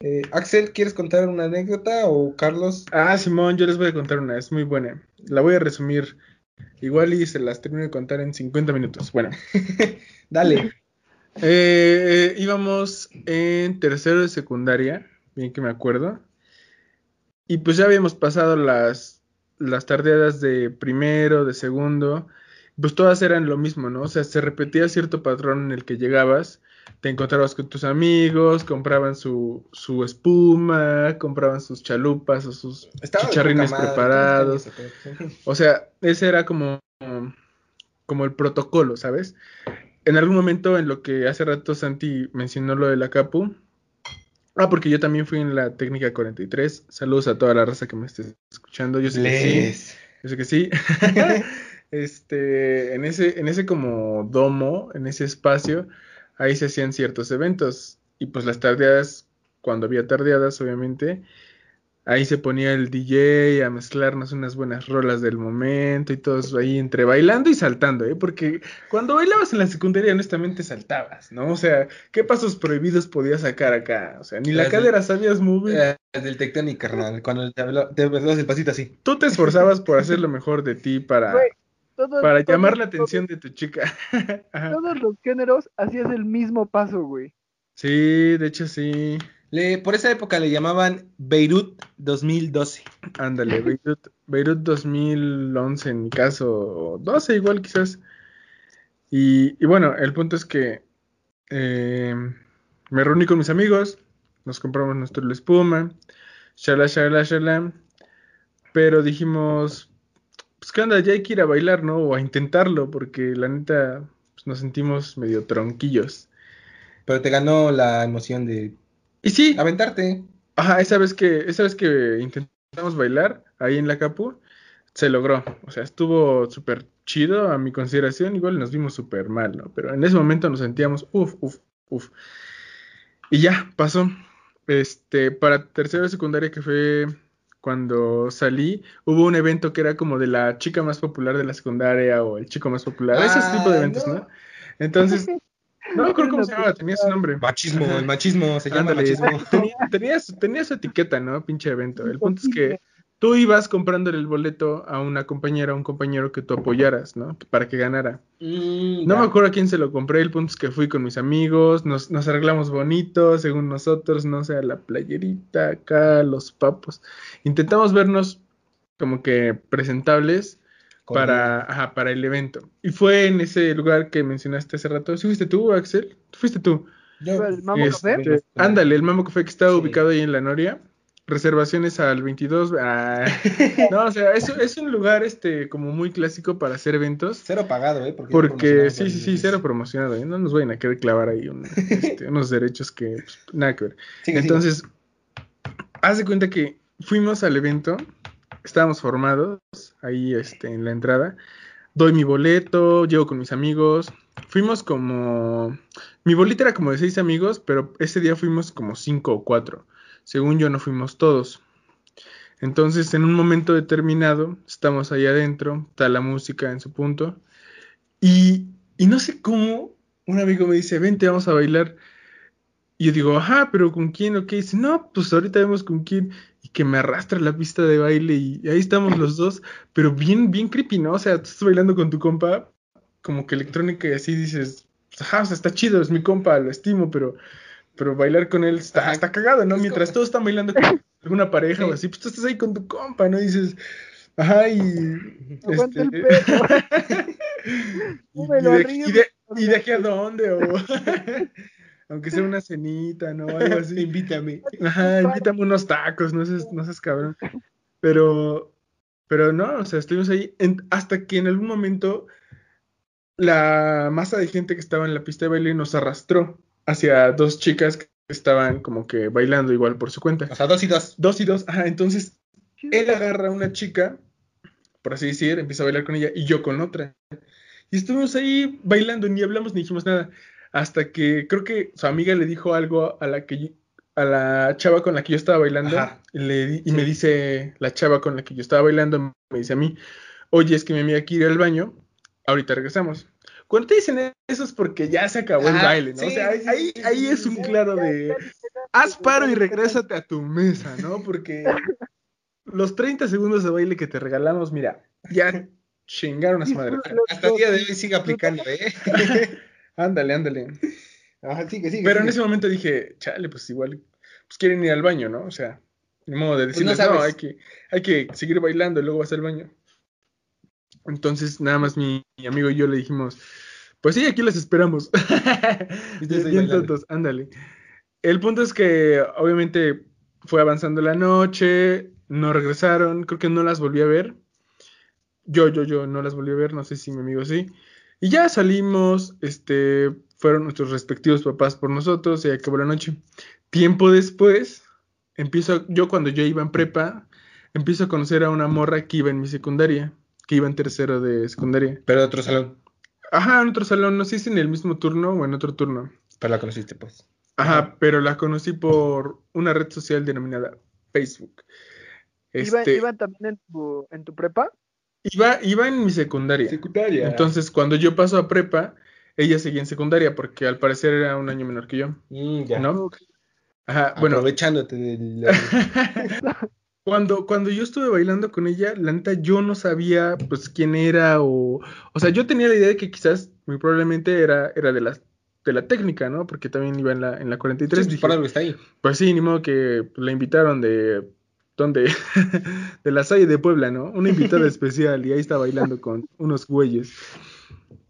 eh, Axel, ¿quieres contar una anécdota o Carlos? Ah, Simón, yo les voy a contar una, es muy buena. La voy a resumir. Igual y se las termino de contar en 50 minutos. Bueno, Dale. Eh, íbamos en tercero de secundaria, bien que me acuerdo. Y pues ya habíamos pasado las, las tardeadas de primero, de segundo. Pues todas eran lo mismo, ¿no? O sea, se repetía cierto patrón en el que llegabas, te encontrabas con tus amigos, compraban su, su espuma, compraban sus chalupas o sus Estaba chicharrines madre, preparados. O sea, ese era como, como el protocolo, ¿sabes? En algún momento en lo que hace rato Santi mencionó lo de la Capu. Ah, porque yo también fui en la técnica 43. Saludos a toda la raza que me esté escuchando. Yo sé que sí. Yo sé que sí. este, en ese, en ese como domo, en ese espacio, ahí se hacían ciertos eventos. Y pues las tardeadas, cuando había tardeadas, obviamente, ahí se ponía el DJ a mezclarnos unas buenas rolas del momento y todos ahí entre bailando y saltando, ¿eh? Porque cuando bailabas en la secundaria, honestamente saltabas, ¿no? O sea, ¿qué pasos prohibidos podías sacar acá? O sea, ni la cadera sabías mover. Eh, del Tectonic, carnal. Cuando te habló- te el pasito así. Tú te esforzabas por hacer lo mejor de ti para, para todos- llamar la atención de tu chica. Todos los géneros hacías el mismo paso, güey. Sí, de hecho sí. Le, por esa época le llamaban Beirut 2012. Ándale, Beirut, Beirut 2011 en mi caso, o 12 igual quizás. Y, y bueno, el punto es que eh, me reuní con mis amigos, nos compramos nuestro espuma, shala, shala, shala, pero dijimos, pues qué onda, ya hay que ir a bailar, ¿no? O a intentarlo, porque la neta pues, nos sentimos medio tronquillos. Pero te ganó la emoción de Y sí, aventarte. Ajá, esa vez que, esa vez que intentamos bailar ahí en la Capu, se logró. O sea, estuvo súper chido a mi consideración. Igual nos vimos súper mal, ¿no? Pero en ese momento nos sentíamos, uff, uff, uff. Y ya, pasó. Este, para tercera secundaria que fue cuando salí, hubo un evento que era como de la chica más popular de la secundaria o el chico más popular. Ese Ah, tipo de eventos, no. ¿no? Entonces, no me acuerdo cómo se llamaba, tenía su nombre. Machismo, el machismo, se llama Ándale, machismo. tenía, tenía su, tenía su etiqueta, ¿no? Pinche evento. El punto es que tú ibas comprándole el boleto a una compañera, a un compañero que tú apoyaras, ¿no? Para que ganara. Mm, No ya. me acuerdo a quién se lo compré, el punto es que fui con mis amigos, nos, nos arreglamos bonito, según nosotros, no sé, la playerita, acá, los papos. Intentamos vernos como que presentables para, ajá, para el evento. Y fue en ese lugar que mencionaste hace rato. ¿Sí fuiste tú, Axel? ¿Fuiste tú? Yo- ¿El Mambo Este, Café? ándale, el Mambo Café que está Sí. ubicado ahí en la Noria. Reservaciones al 22. ah, no, o sea, es, es un lugar este como muy clásico para hacer eventos. Cero pagado, ¿eh? Porque, Porque sí, sí, sí, cero promocionado. ¿eh? No nos vayan a querer clavar ahí un- este, unos derechos que pues, nada que ver. Sigue, sigue. Entonces, haz de cuenta que fuimos al evento, estábamos formados ahí este, en la entrada. Doy mi boleto, llego con mis amigos. Fuimos como. Mi bolita era como de seis amigos, pero ese día fuimos como cinco o cuatro. Según yo, no fuimos todos. Entonces, en un momento determinado, estamos ahí adentro, está la música en su punto. Y, y no sé cómo, un amigo me dice, vente, vamos a bailar. Y yo digo, ajá, pero ¿con quién o qué? Dice, no, pues ahorita vemos con quién. Y que me arrastra a la pista de baile y ahí estamos los dos, pero bien, bien creepy, ¿no? O sea, tú estás bailando con tu compa, como que electrónica y así dices, ajá, o sea, está chido, es mi compa, lo estimo, pero, pero bailar con él está, está cagado, ¿no? Mientras todos están bailando con alguna pareja o Sí. así, pues tú estás ahí con tu compa, ¿no? Y dices, ajá, y... El este, pedo. y, y de, arriba, y de- y de aquí a dónde, o aunque sea una cenita, ¿no? Algo así. Invítame. Ajá, invítame unos tacos, no seas, no seas cabrón. Pero, pero no, o sea, estuvimos ahí en- hasta que en algún momento la masa de gente que estaba en la pista de baile nos arrastró hacia dos chicas que estaban como que bailando igual por su cuenta. O sea, dos y dos. Dos y dos, ajá, entonces él agarra a una chica, por así decir, empieza a bailar con ella y yo con otra. Y estuvimos ahí bailando, ni hablamos ni dijimos nada. Hasta que creo que su amiga le dijo algo a la que a la chava con la que yo estaba bailando. Ajá. y le y me dice la chava con la que yo estaba bailando, me dice a mí, oye, es que mi amiga quiere ir al baño, ahorita regresamos. Cuando te dicen eso es porque ya se acabó el Ajá, baile, ¿no? o sí, sea, sí, ahí, sí, ahí sí, es sí, un sí. claro de haz paro y regrésate a tu mesa, ¿no? Porque los 30 segundos de baile que te regalamos, mira, ya chingaron a su madre. Hasta el día de hoy sigue aplicando, ¿eh? Ándale, ándale. Ajá, sigue, sigue. Pero en ese momento dije, chale, pues igual, pues quieren ir al baño, ¿no? O sea, de modo de Pues no decirles, no, hay que, hay que seguir bailando y luego vas al baño. Entonces, nada más mi, mi amigo y yo le dijimos, pues sí, aquí las esperamos. Bien tontos, ándale. El punto es que, obviamente, fue avanzando la noche, no regresaron, creo que no las volví a ver. Yo, yo, yo no las volví a ver, no sé si mi amigo sí. Y ya salimos, este, fueron nuestros respectivos papás por nosotros y acabó la noche. Tiempo después, empiezo, yo cuando yo iba en prepa, empiezo a conocer a una morra que iba en mi secundaria, que iba en tercero de secundaria. Pero de otro salón. Ajá, en otro salón, no sé si en el mismo turno o en otro turno. Pero la conociste, pues. Ajá, pero la conocí por una red social denominada Facebook. ¿Iba, Este, iba también en tu, en tu prepa? Iba, iba en mi secundaria. Secundaria. Entonces, cuando yo paso a prepa, ella seguía en secundaria porque al parecer era un año menor que yo. Mm, ya. ¿No? Ajá, bueno, Aprovechándote del. cuando, cuando yo estuve bailando con ella, la neta, yo no sabía pues quién era o... O sea, yo tenía la idea de que quizás, muy probablemente era, era de la, de la técnica, ¿no? Porque también iba en la, en la 43. Sí, dije, por algo está ahí. Pues sí, ni modo que la invitaron de... De la Salle de Puebla, ¿no? Una invitada especial y ahí está bailando con unos güeyes.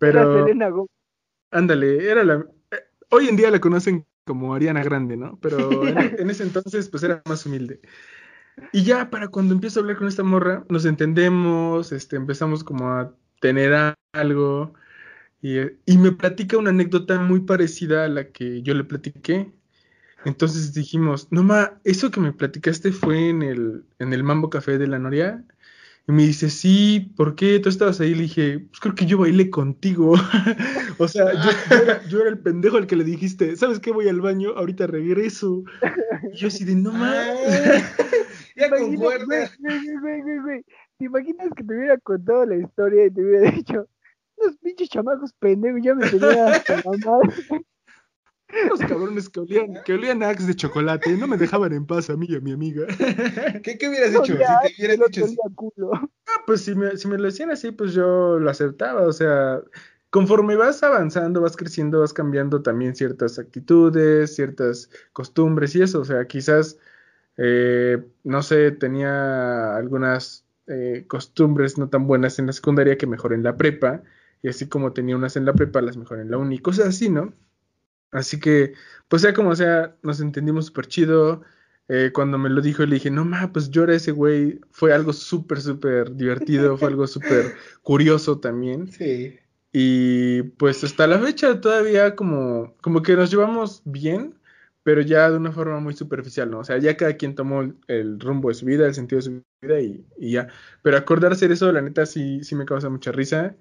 Era Pero... Selena Gómez. Ándale, era la... eh, Hoy en día la conocen como Ariana Grande, ¿no? Pero en, en ese entonces pues era más humilde. Y ya para cuando empiezo a hablar con esta morra, nos entendemos, este, empezamos como a tener algo y, y me platica una anécdota muy parecida a la que yo le platiqué. Entonces dijimos, no ma, eso que me platicaste fue en el, en el Mambo Café de la Noria. Y me dice, sí, ¿por qué? ¿Tú estabas ahí? Le dije, pues creo que yo bailé contigo. o sea, yo, yo era, yo era el pendejo al que le dijiste, ¿sabes qué? Voy al baño, ahorita regreso. Y yo así de, no ma. Ah, ya concuerda. ¿Te imaginas que te hubiera contado la historia y te hubiera dicho, los pinches chamacos pendejos ya me tenían hasta la madre? Los cabrones que olían, que olían a Axe de chocolate, no me dejaban en paz a mí y a mi amiga. ¿Qué, qué hubieras hecho? si te hubieras dicho. culo. Ah, pues si me, si me lo decían así, pues yo lo aceptaba. O sea, conforme vas avanzando, vas creciendo, vas cambiando también ciertas actitudes, ciertas costumbres y eso. O sea, quizás, eh, no sé, tenía algunas eh, costumbres no tan buenas en la secundaria que mejoré en la prepa. Y así como tenía unas en la prepa, las mejoré en la uni, cosas así, ¿no? Así que, pues sea como sea, nos entendimos súper chido. Eh, cuando me lo dijo, le dije, no ma, pues era ese güey. Fue algo súper, súper divertido, fue algo súper curioso también. Sí. Y pues hasta la fecha todavía como, como que nos llevamos bien, pero ya de una forma muy superficial, ¿no? O sea, ya cada quien tomó el, el rumbo de su vida, el sentido de su vida y, y ya. Pero acordarse de eso, la neta, sí, sí me causa mucha risa.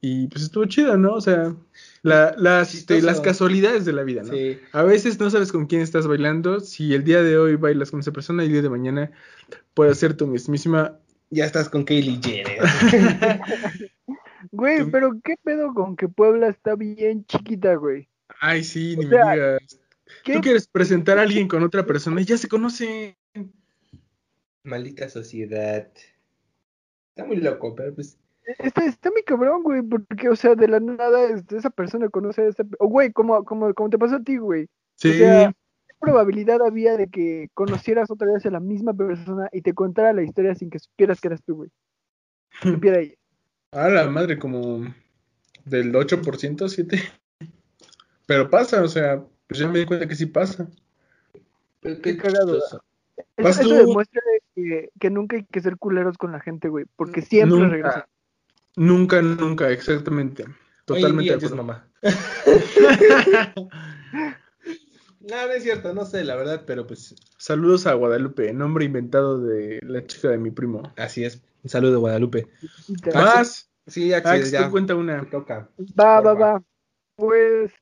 Y pues estuvo chido, ¿no? O sea, la- las, este, las casualidades de la vida, ¿no? Sí. A veces no sabes con quién estás bailando. Si el día de hoy bailas con esa persona, el día de mañana puede ser tu mismísima. Ya estás con Kaylee Jenner. Güey, pero ¿qué pedo con que Puebla está bien chiquita, güey? Ay, sí, O ni sea, me digas. ¿Qué Tú quieres presentar a alguien con otra persona y ya se conocen. Maldita sociedad. Está muy loco, pero pues. Está, está muy cabrón, güey, porque, o sea, de la nada este, esa persona conoce a esta... O, güey, como, como, como te pasó a ti, güey. Sí, sea, ¿Qué probabilidad había de que conocieras otra vez a la misma persona y te contara la historia sin que supieras que eras tú, güey? Que supiera ella. a la madre, como del 8%, 7. Pero pasa, o sea, pues ya me di cuenta que sí pasa. pero Qué cagado. Eso, demuestra que, que nunca hay que ser culeros con la gente, güey, porque siempre Nunca. regresa. Nunca, nunca, exactamente. Hoy en Totalmente acuerdo. mamá. No, no es cierto, no sé, la verdad, pero pues Saludos a Guadalupe, nombre inventado de la chica de mi primo. así es. Un saludo, Guadalupe. Más, Sí, Axel, Ax, ya. cuenta Te una. toca. Va, va, va. Pues.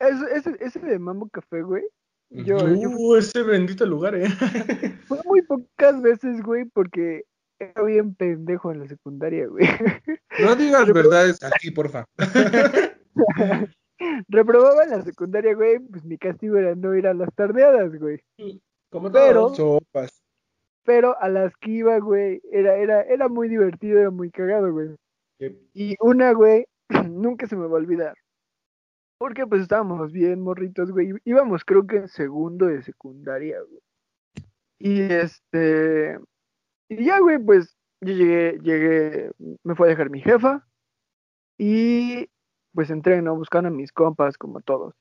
Ese, ese, ese de Mambo Café, güey. Yo, yo Uh, ese bendito lugar, eh. fue muy pocas veces, güey, porque era bien pendejo en la secundaria, güey. No digas verdades aquí, porfa. Reprobaba en la secundaria, güey, pues mi castigo era no ir a las tardeadas, güey. Como Pero-. Sopas. Pero a las que iba, güey, era, era, era muy divertido, era muy cagado, güey. Y una, güey, nunca se me va a olvidar. Porque pues estábamos bien morritos, güey. Íbamos creo que en segundo de secundaria, güey. Y este... Y ya, güey, pues yo llegué, llegué, me fue a dejar mi jefa. Y pues entré, ¿no? Buscando a mis compas, como todos.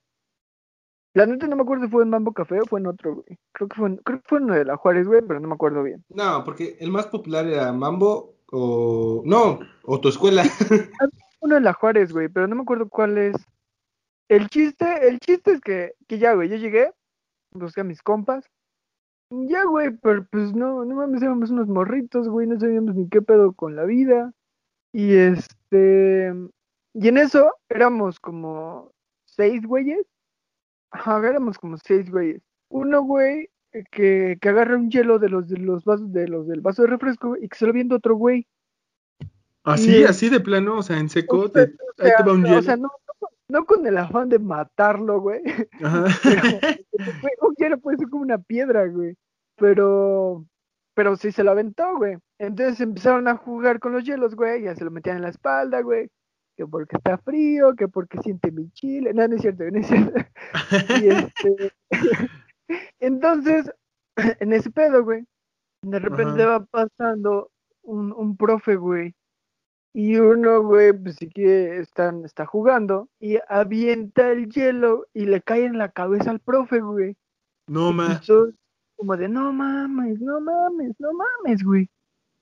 La neta no me acuerdo si fue en Mambo Café o fue en otro, güey. Creo que fue en, creo que fue en uno de la Juárez, güey, pero no me acuerdo bien. No, porque el más popular era Mambo o. No, o tu escuela. uno en la Juárez, güey, pero no me acuerdo cuál es. El chiste, el chiste es que, que ya, güey, yo llegué, busqué a mis compas. Ya, güey, pero pues no, no mames, éramos unos morritos, güey, no sabíamos ni qué pedo con la vida. Y este, y en eso éramos como seis güeyes. Ajá, éramos como seis güeyes. Uno, güey, que, que agarra un hielo de los de los vasos, de los del vaso de refresco y que se lo viendo otro güey. Así, Y- así de plano, o sea, en seco, O te- ahí te va un o hielo. sea, no, no, no con el afán de matarlo, güey. Ajá. Pero, güey, puede ser como una piedra, güey. Pero, pero sí se lo aventó, güey. Entonces empezaron a jugar con los hielos, güey. Ya se lo metían en la espalda, güey. Que porque está frío, que porque siente mi chile. No, no es cierto, no es cierto. Y este. Entonces, en ese pedo, güey. De repente Ajá. va pasando un, un profe, güey. Y uno, güey, pues sí que están, está jugando. Y avienta el hielo y le cae en la cabeza al profe, güey. No, ma. Y todos como de, no mames, no mames, no mames, güey.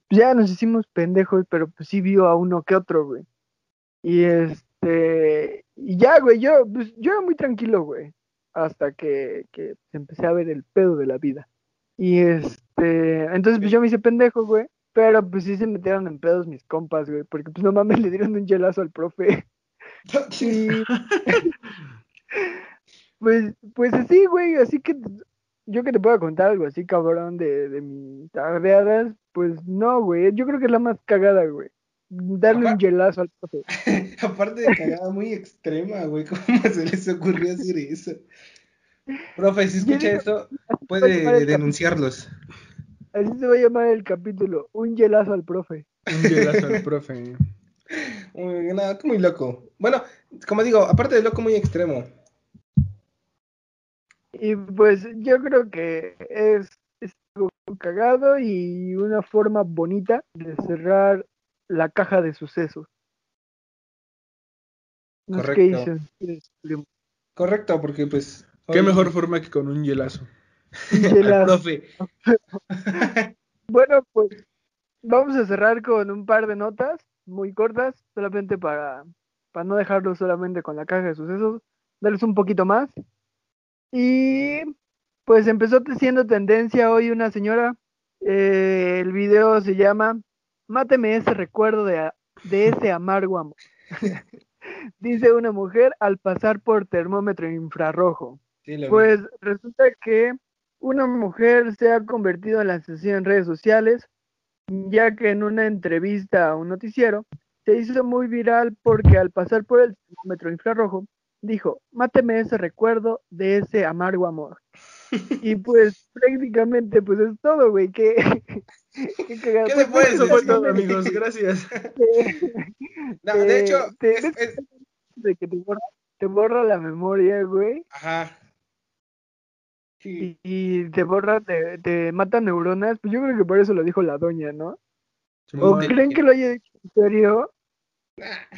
Pues ya nos hicimos pendejos, pero pues sí vio a uno que otro, güey. Y este, y ya, güey, yo, pues yo era muy tranquilo, güey. Hasta que, que empecé a ver el pedo de la vida. Y este, entonces pues yo me hice pendejo, güey. Pero pues sí se metieron en pedos mis compas, güey. Porque pues no mames, le dieron un hielazo al profe. Y pues, pues así, güey, así que yo que te puedo contar algo así, cabrón, de, de mis tardeadas, pues no, güey, yo creo que es la más cagada, güey. Darle un Ajá. hielazo al profe. Aparte de cagada muy extrema, güey. ¿Cómo se les ocurrió hacer eso? Profe, si escucha eso, puede denunciarlos. Así se va a llamar el capítulo, un hielazo al profe. Un hielazo al profe. Muy, nada, muy loco. Bueno, como digo, aparte de loco, muy extremo. Y pues yo creo que es, es algo cagado y una forma bonita de cerrar la caja de sucesos. Correcto. Correcto, porque pues. Qué hoy- mejor forma que con un hielazo. Hielazo. profe. Bueno, pues vamos a cerrar con un par de notas muy cortas, solamente para, para no dejarlo solamente con la caja de sucesos, darles un poquito más. Y pues empezó siendo tendencia hoy una señora. eh, el video se llama Máteme ese recuerdo de, de ese amargo amor. Dice una mujer al pasar por termómetro infrarrojo. Sí, lo vi. Pues resulta que una mujer se ha convertido en la sensación en redes sociales, ya que en una entrevista a un noticiero se hizo muy viral porque al pasar por el termómetro infrarrojo dijo, máteme ese recuerdo de ese amargo amor. Y pues prácticamente pues es todo, güey, que... qué. ¿Qué le puedes Eso fue todo, amigos. Gracias. No, de hecho, te- es- es- de que te borra, te borra la memoria, güey. Ajá. Sí. y, y te borra, te, te mata neuronas, pues yo creo que por eso lo dijo la doña, ¿no? ¿O creen que lo haya dicho en serio?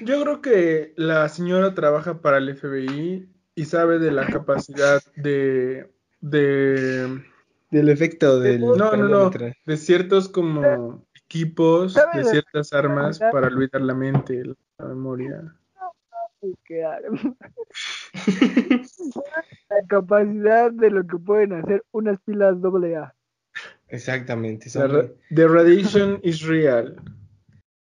Yo creo que la señora trabaja para el FBI y sabe de la capacidad de, de, Del efecto del. no, no, no, de ciertos como equipos, ¿Sabe de de- ciertas armas para olvidar la mente, la memoria. La capacidad de lo que pueden hacer unas pilas AA. Exactamente. La son- ra- The radiation is real.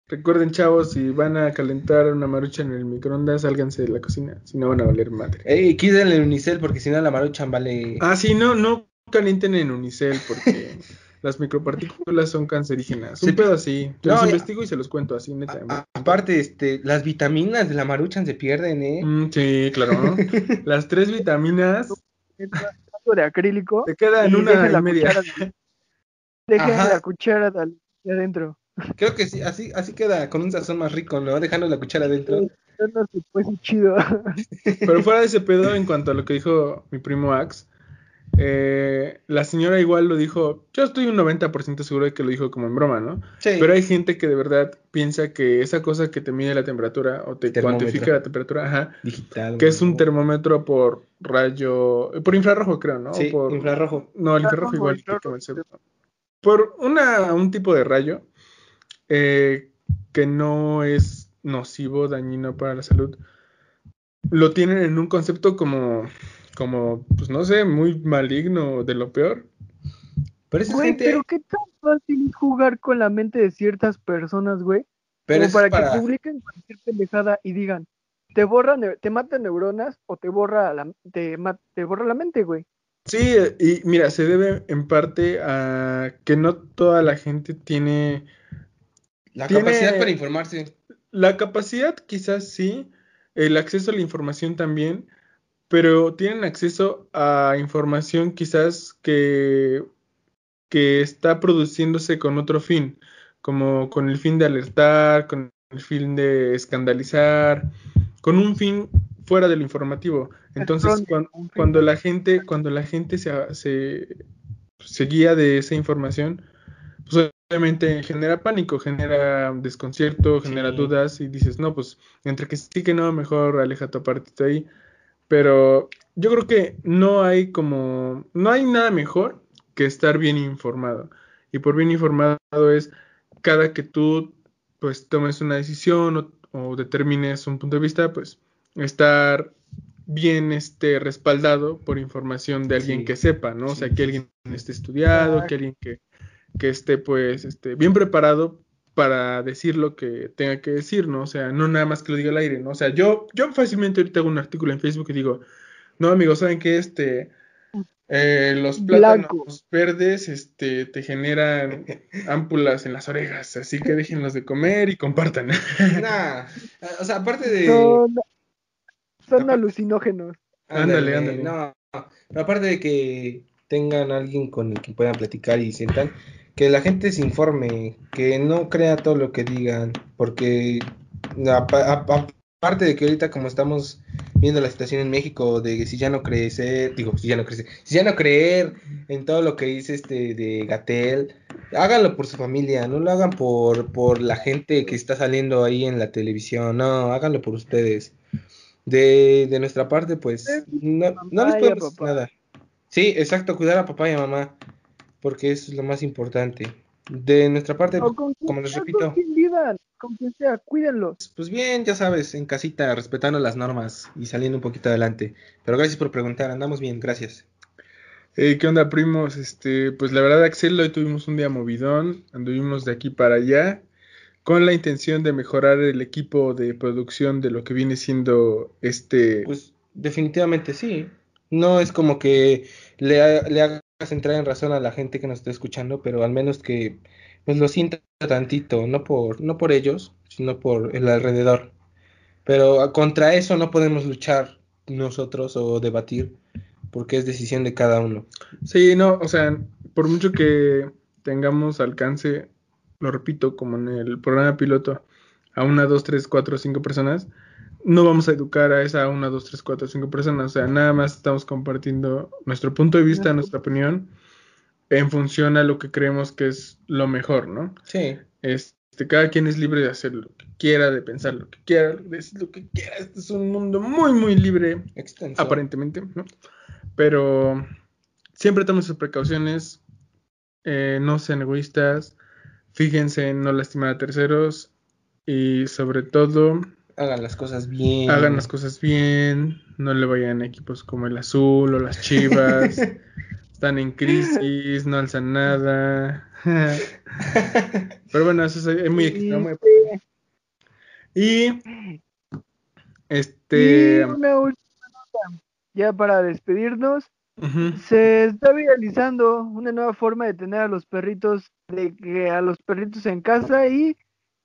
Recuerden, chavos, si van a calentar una marucha en el microondas, sálganse de la cocina, si no van a valer madre. Ey, quídenle el unicel porque si no la maruchan vale. Ah, sí, no, no calienten en unicel porque las micropartículas son cancerígenas. Un Sí. pedo así. No, Los ya- investigo y se los cuento así, neta. A- aparte, este, las vitaminas de la maruchan se pierden, ¿eh? Mm, sí, claro. Las tres vitaminas de acrílico. te quedan y una dejen la y media. cuchara- Dejen Ajá. la cuchara de de adentro. Creo que sí, así, así queda con un sazón más rico, ¿no? Dejando la cuchara adentro. Yo no pues chido. Pero fuera de ese pedo, en cuanto a lo que dijo mi primo Ax, eh, la señora igual lo dijo, yo estoy un 90% seguro de que lo dijo como en broma, ¿no? Sí. Pero hay gente que de verdad piensa que esa cosa que te mide la temperatura o te Termómetro. cuantifica la temperatura, ajá, digital. que es un ¿no? termómetro por rayo, por infrarrojo creo, ¿no? Sí, por, infrarrojo. No, el infrarrojo Infrarrojo, igual. infrarrojo. que. Por una, un tipo de rayo eh, que no es nocivo, dañino para la salud, lo tienen en un concepto como, como, pues no sé, muy maligno, de lo peor. Pero esa Güey, gente. pero qué tan fácil jugar con la mente de ciertas personas, güey. pero como para, es para- que publiquen cualquier pendejada y digan, te borra, ne- te mata neuronas o te borra la, te, te borra la mente, güey. Sí, y mira, se debe en parte a que no toda la gente tiene La tiene- capacidad para informarse. la capacidad, quizás sí, el acceso a la información también, pero tienen acceso a información quizás que, que está produciéndose con otro fin, como con el fin de alertar, con el fin de escandalizar, con un fin fuera de lo informativo. Entonces, cuando la gente, cuando la gente se, se, se guía de esa información, pues obviamente genera pánico, genera desconcierto, genera Sí. dudas y dices, no, pues entre que sí que no, mejor aleja tu apartito ahí. Pero yo creo que no hay como, no hay nada mejor que estar bien informado. Y por bien informado es cada que tú pues tomes una decisión o, o determines un punto de vista, pues estar bien este respaldado por información de alguien Sí. que sepa, ¿no? O sea, que alguien esté estudiado, que alguien que, que esté pues este bien preparado para decir lo que tenga que decir, ¿no? O sea, no nada más que lo diga al aire, ¿no? O sea, yo, yo fácilmente ahorita hago un artículo en Facebook y digo, no, amigos, ¿saben qué? Este, eh, los plátanos Blanco. verdes, este, te generan ámpulas en las orejas, así que déjenlos de comer y compartan. Nah, o sea, aparte de. Son, son Aparte- alucinógenos. Ándale, ándale. No, pero aparte de que tengan alguien con el que puedan platicar y sientan, que la gente se informe, que no crea todo lo que digan, porque apa- apa- aparte de que ahorita como estamos viendo la situación en México de si ya no crecer, digo, si ya no crecer, si ya no creer en todo lo que dice este de Gatel, háganlo por su familia, no lo hagan por, por la gente que está saliendo ahí en la televisión, no, háganlo por ustedes. De, de nuestra parte, pues, no, no les podemos papá. nada. Sí, exacto, cuidar a papá y a mamá, porque eso es lo más importante. De nuestra parte, O con quien como les repito, Con quien vivan, con quien sea, cuídenlos. pues bien, ya sabes, en casita, respetando las normas y saliendo un poquito adelante. Pero gracias por preguntar, andamos bien, gracias. Eh, ¿qué onda, primos? Este, pues la verdad, Axel, hoy tuvimos un día movidón, anduvimos de aquí para allá, con la intención de mejorar el equipo de producción de lo que viene siendo este... Pues definitivamente sí. No es como que le, ha- le entrar en razón a la gente que nos está escuchando, pero al menos que pues lo sienta tantito, no por, no por ellos, sino por el alrededor. Pero a- contra eso no podemos luchar nosotros o debatir, porque es decisión de cada uno. Sí, no, o sea, por mucho que tengamos alcance, lo repito, como en el programa piloto, a una, dos, tres, cuatro, cinco personas, no vamos a educar a esa una, dos, tres, cuatro, cinco personas. O sea, nada más estamos compartiendo nuestro punto de vista, nuestra opinión, en función a lo que creemos que es lo mejor, ¿no? Sí, Este, cada quien es libre de hacer lo que quiera, de pensar lo que quiera, de decir lo que quiera. Este es un mundo muy, muy libre, extenso. aparentemente, ¿no? Pero siempre tomen sus precauciones, eh, no sean egoístas, fíjense en no lastimar a terceros y sobre todo Hagan las cosas bien. hagan las cosas bien, no le vayan a equipos como el azul o las chivas, están en crisis, no alzan nada. Pero bueno, eso es, es muy. Y este Y una última nota, ya para despedirnos, se está viralizando una nueva forma de tener a los perritos, de que a los perritos en casa y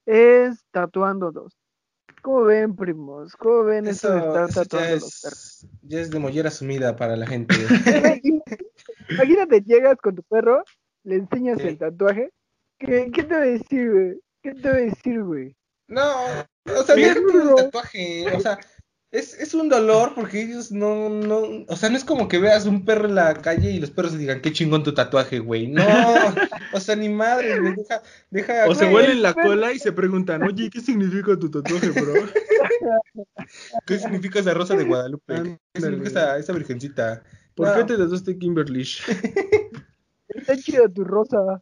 es tatuándolos. ¿Cómo ven, primos? ¿Cómo ven eso, de Eso, estar tatuando a los perros? es, ya es de mollera sumida para la gente. Imagínate, llegas con tu perro, le enseñas Sí. el tatuaje. ¿Qué, qué te va a decir, güey? ¿Qué te va a decir, güey? No, o sea, tú el tatuaje, o sea, es, es un dolor porque ellos no, no, o sea, no es como que veas un perro en la calle y los perros digan, qué chingón tu tatuaje, güey. No, o sea, ni madre, güey, deja, deja. O se huelen la cola y se preguntan, oye, ¿qué significa tu tatuaje, bro? ¿Qué significa esa rosa de Guadalupe? ¿Qué Ándale. significa esa, esa virgencita? ¿Por No, qué te tatuaste Kimberly? Está chida tu rosa.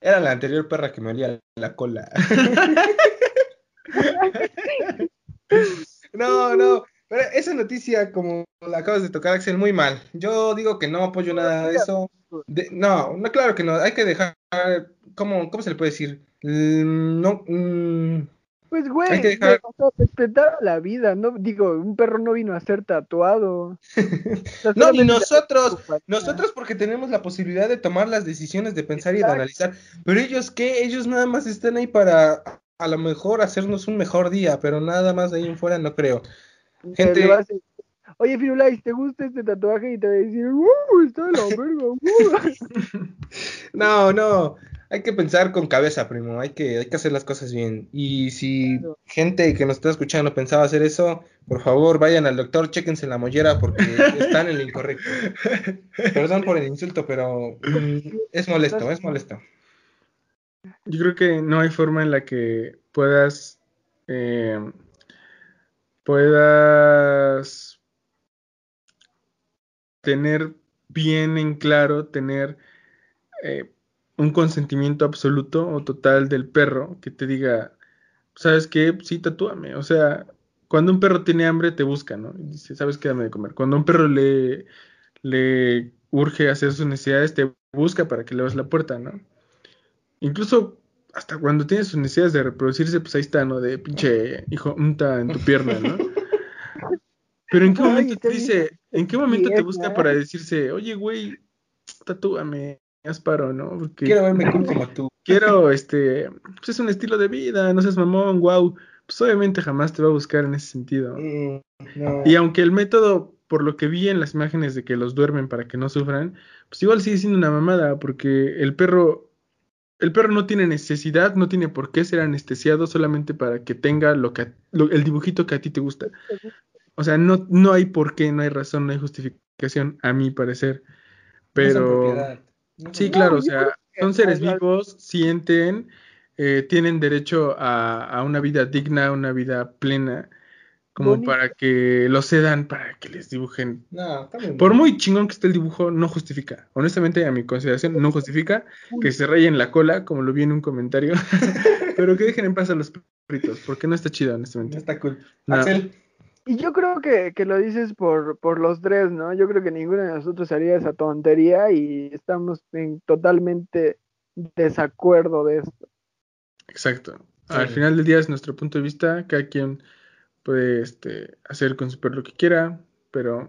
Era la anterior perra que me olía la cola. No, no. Pero esa noticia, como la acabas de tocar, Axel, muy mal. Yo digo que no apoyo nada de eso. De- no, no, claro que no. Hay que dejar. ¿Cómo, cómo se le puede decir? Mm, No. mm, Pues, güey, Hay que dejar- respetar la vida, ¿no? Digo, un perro no vino a ser tatuado. No, ni nosotros. Nosotros porque tenemos la posibilidad de tomar las decisiones, de pensar y de analizar. Pero ellos qué? Ellos nada más están ahí para a lo mejor hacernos un mejor día, pero nada más de ahí en fuera no creo. Gente- Oye, Firulais, ¿te gusta este tatuaje? Y te va a decir, ¡uh! Está de la verga, ¡uh! No, no, hay que pensar con cabeza, primo, hay que, hay que hacer las cosas bien. Y si Claro. gente que nos está escuchando pensaba hacer eso, por favor vayan al doctor, chéquense la mollera porque están en lo incorrecto. Perdón por el insulto, pero mm, es molesto, es molesto. Yo creo que no hay forma en la que puedas eh, puedas tener bien en claro, tener eh, un consentimiento absoluto o total del perro que te diga, ¿sabes qué? Sí, tatúame. O sea, cuando un perro tiene hambre te busca, ¿no? Y dice, ¿sabes qué? Dame de comer. Cuando un perro le, le urge hacer sus necesidades, te busca para que le abras la puerta, ¿no? Incluso hasta cuando tiene sus necesidades de reproducirse, pues ahí está, ¿no? De pinche hijo, unta en tu pierna, ¿no? Pero ¿en qué momento te dice, en qué momento te busca para decirse, oye, güey, tatúame, haz paro, ¿no? Porque Quiero verme cool como tú. quiero, este, pues es un estilo de vida, no seas mamón, wow. Pues obviamente jamás te va a buscar en ese sentido. Mm, no. Y aunque el método, por lo que vi en las imágenes de que los duermen para que no sufran, pues igual sigue siendo una mamada, porque el perro, el perro no tiene necesidad, no tiene por qué ser anestesiado solamente para que tenga lo que, lo- el dibujito que a ti te gusta. O sea, no, no hay por qué, no hay razón, no hay justificación, a mi parecer. Pero. No sí, claro, o sea, son seres vivos, sienten, eh, tienen derecho a, a una vida digna, una vida plena, como para que lo cedan, para que les dibujen. No, está muy Por muy chingón que esté el dibujo, no justifica. Honestamente, a mi consideración, no justifica que se rayen la cola, como lo vi en un comentario, pero que dejen en paz a los perritos, porque no está chido, No honestamente. está cool. No. Axel, Y yo creo que, que lo dices por, por los tres, ¿no? Yo creo que ninguno de nosotros haría esa tontería y estamos en totalmente desacuerdo de esto. Exacto. Sí. Al final del día es nuestro punto de vista, cada quien puede este, hacer con su perro lo que quiera, pero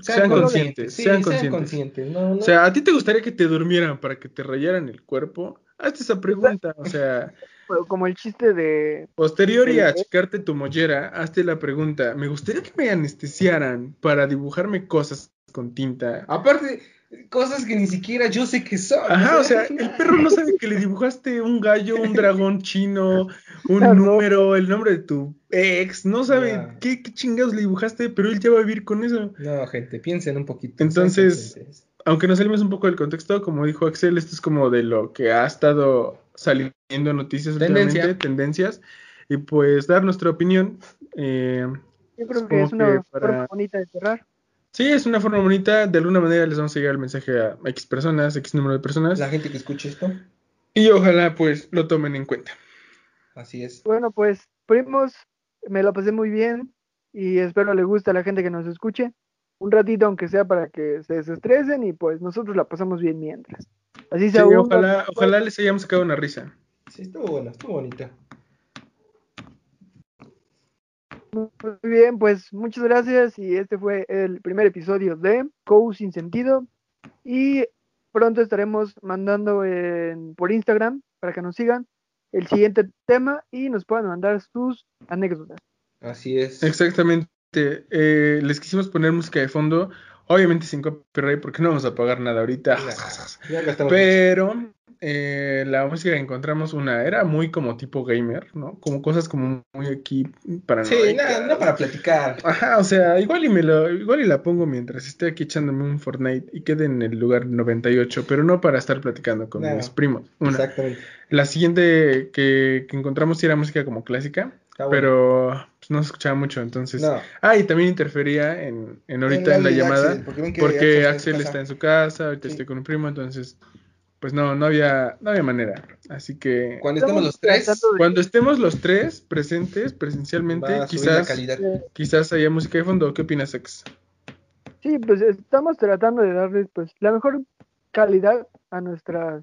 sean conscientes, sí, sean conscientes. conscientes. No, no. O sea, ¿a ti te gustaría que te durmieran para que te rayaran el cuerpo? Hazte esa pregunta, o sea, Como el chiste de... posterior y a Sí. achicarte tu mollera, hazte la pregunta, ¿me gustaría que me anestesiaran para dibujarme cosas con tinta? Aparte, cosas que ni siquiera yo sé que son. Ajá, o sea, el perro no sabe que le dibujaste un gallo, un dragón chino, un Claro. número, el nombre de tu ex, no sabe qué, qué chingados le dibujaste, pero él ya va a vivir con eso. No, gente, piensen un poquito. Entonces. Aunque nos salimos un poco del contexto, como dijo Axel, esto es como de lo que ha estado saliendo noticias Tendencia. últimamente, tendencias, y pues dar nuestra opinión. eh, Yo creo que es una que para- forma bonita de cerrar. Sí, es una forma bonita, de alguna manera les vamos a llegar el mensaje a X personas, X número de personas, La gente que escuche esto, y ojalá pues lo tomen en cuenta. así es. Bueno, pues, primos, me lo pasé muy bien y espero le guste a la gente que nos escuche. Un ratito, aunque sea para que se desestresen y pues nosotros la pasamos bien mientras. Así Sí, sea uno, ojalá, ojalá les hayamos sacado una risa. Sí, estuvo bueno, estuvo bonito. Muy bien, pues muchas gracias y este fue el primer episodio de Co sin sentido y pronto estaremos mandando en- por Instagram para que nos sigan el siguiente tema y nos puedan mandar sus anécdotas. Así es. Exactamente. eh, les quisimos poner música de fondo, obviamente sin copyright porque no vamos a pagar nada ahorita. Ya. Pero eh, la música que encontramos, una era muy como tipo gamer, ¿no? Como cosas como muy aquí para Sí, no, no para platicar. Ajá, o sea, igual y me lo, igual y la pongo mientras esté aquí echándome un Fortnite y quede en el lugar 98, pero no para estar platicando con No. mis primos. Una. Exactamente. La siguiente que, que encontramos sí era música como clásica, bueno. pero no se escuchaba mucho, entonces. No. Ah, y también interfería en, en ahorita en la llamada. Axel, porque ven que Porque en Axel está en su casa, ahorita Sí. estoy con un primo, entonces pues no, no había, no había manera. Así que Cuando estemos los tres, de- cuando estemos los tres presentes presencialmente, quizás, calidad. quizás haya música de fondo. ¿Qué opinas, Ex? Sí, pues estamos tratando de darles pues la mejor calidad a nuestras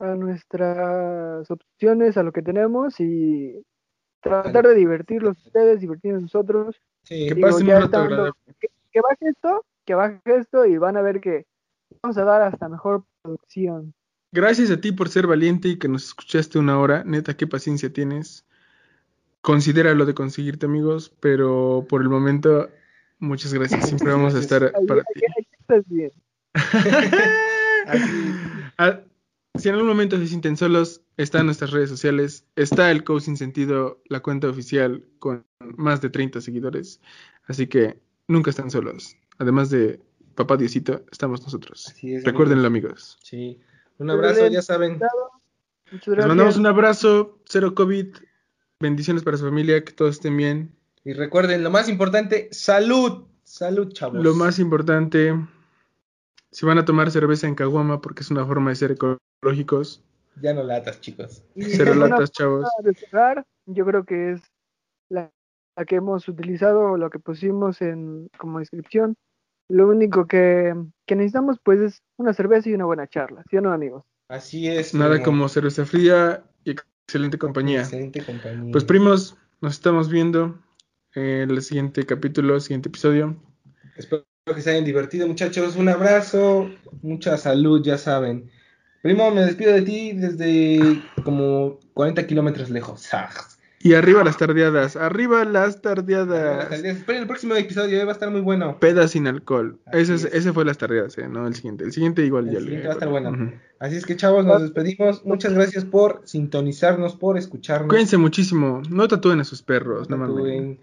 a nuestras opciones, a lo que tenemos y tratar de divertirlos ustedes, divertirnos nosotros. Sí, Que digo, pasen un rato agradable. Que, que baje esto, que baje esto y van a ver que vamos a dar hasta mejor producción. Gracias a ti por ser valiente y que nos escuchaste una hora. Neta, qué paciencia tienes. Considera lo de conseguirte amigos, pero por el momento, muchas gracias. Siempre vamos a estar para ti. estás bien. si en algún momento se sienten solos, están nuestras redes sociales. Está el Coach Sin Sentido, la cuenta oficial con más de 30 seguidores. Así que nunca están solos. Además de Papá Diosito, estamos nosotros. Así es, Recuérdenlo, amigos. Sí. Un abrazo, ya saben. Muchas Les mandamos un abrazo, cero COVID. Bendiciones para su familia, que todos estén bien. Y recuerden, lo más importante, salud. Salud, chavos. Lo más importante, si van a tomar cerveza en Caguama, porque es una forma de ser ecológicos, Ya no latas, chicos. Cero latas, chavos. de cerrar, yo creo que es la, la que hemos utilizado, lo que pusimos en como descripción. Lo único que, que necesitamos pues es una cerveza y una buena charla, ¿sí o no amigos? Así es. Nada como cerveza fría y excelente compañía. Excelente compañía. Pues primos, nos estamos viendo en el siguiente capítulo, siguiente episodio. Espero que se hayan divertido, muchachos. Un abrazo, mucha salud, ya saben. Primo, me despido de ti desde como 40 kilómetros lejos. Y arriba las tardeadas, arriba las tardeadas. Esperen el próximo episodio, eh, va a estar muy bueno. Pedas sin alcohol. Ese, es- es. ese fue las tardeadas, eh, no el siguiente. El siguiente igual El ya siguiente le- va a estar bueno. Así es que, chavos, nos despedimos. Muchas gracias por sintonizarnos, por escucharnos. Cuídense muchísimo. No tatúen a sus perros, no mames.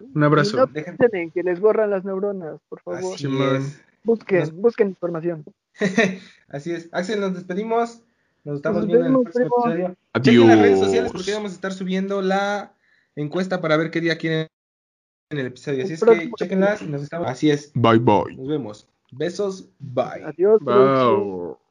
Un abrazo. Y no piensen en que les borran las neuronas, por favor. Así es. Busquen, Nos- busquen información. Así es. Axel, nos despedimos. Nos estamos Nos viendo en el vemos, próximo primo. episodio. Chequen las redes sociales Adiós. porque vamos a estar subiendo la encuesta para ver qué día quieren en el episodio. Así El es que chequenlas y nos estamos. Así es. Bye bye. Nos vemos. Besos. Bye. Adiós. Bye.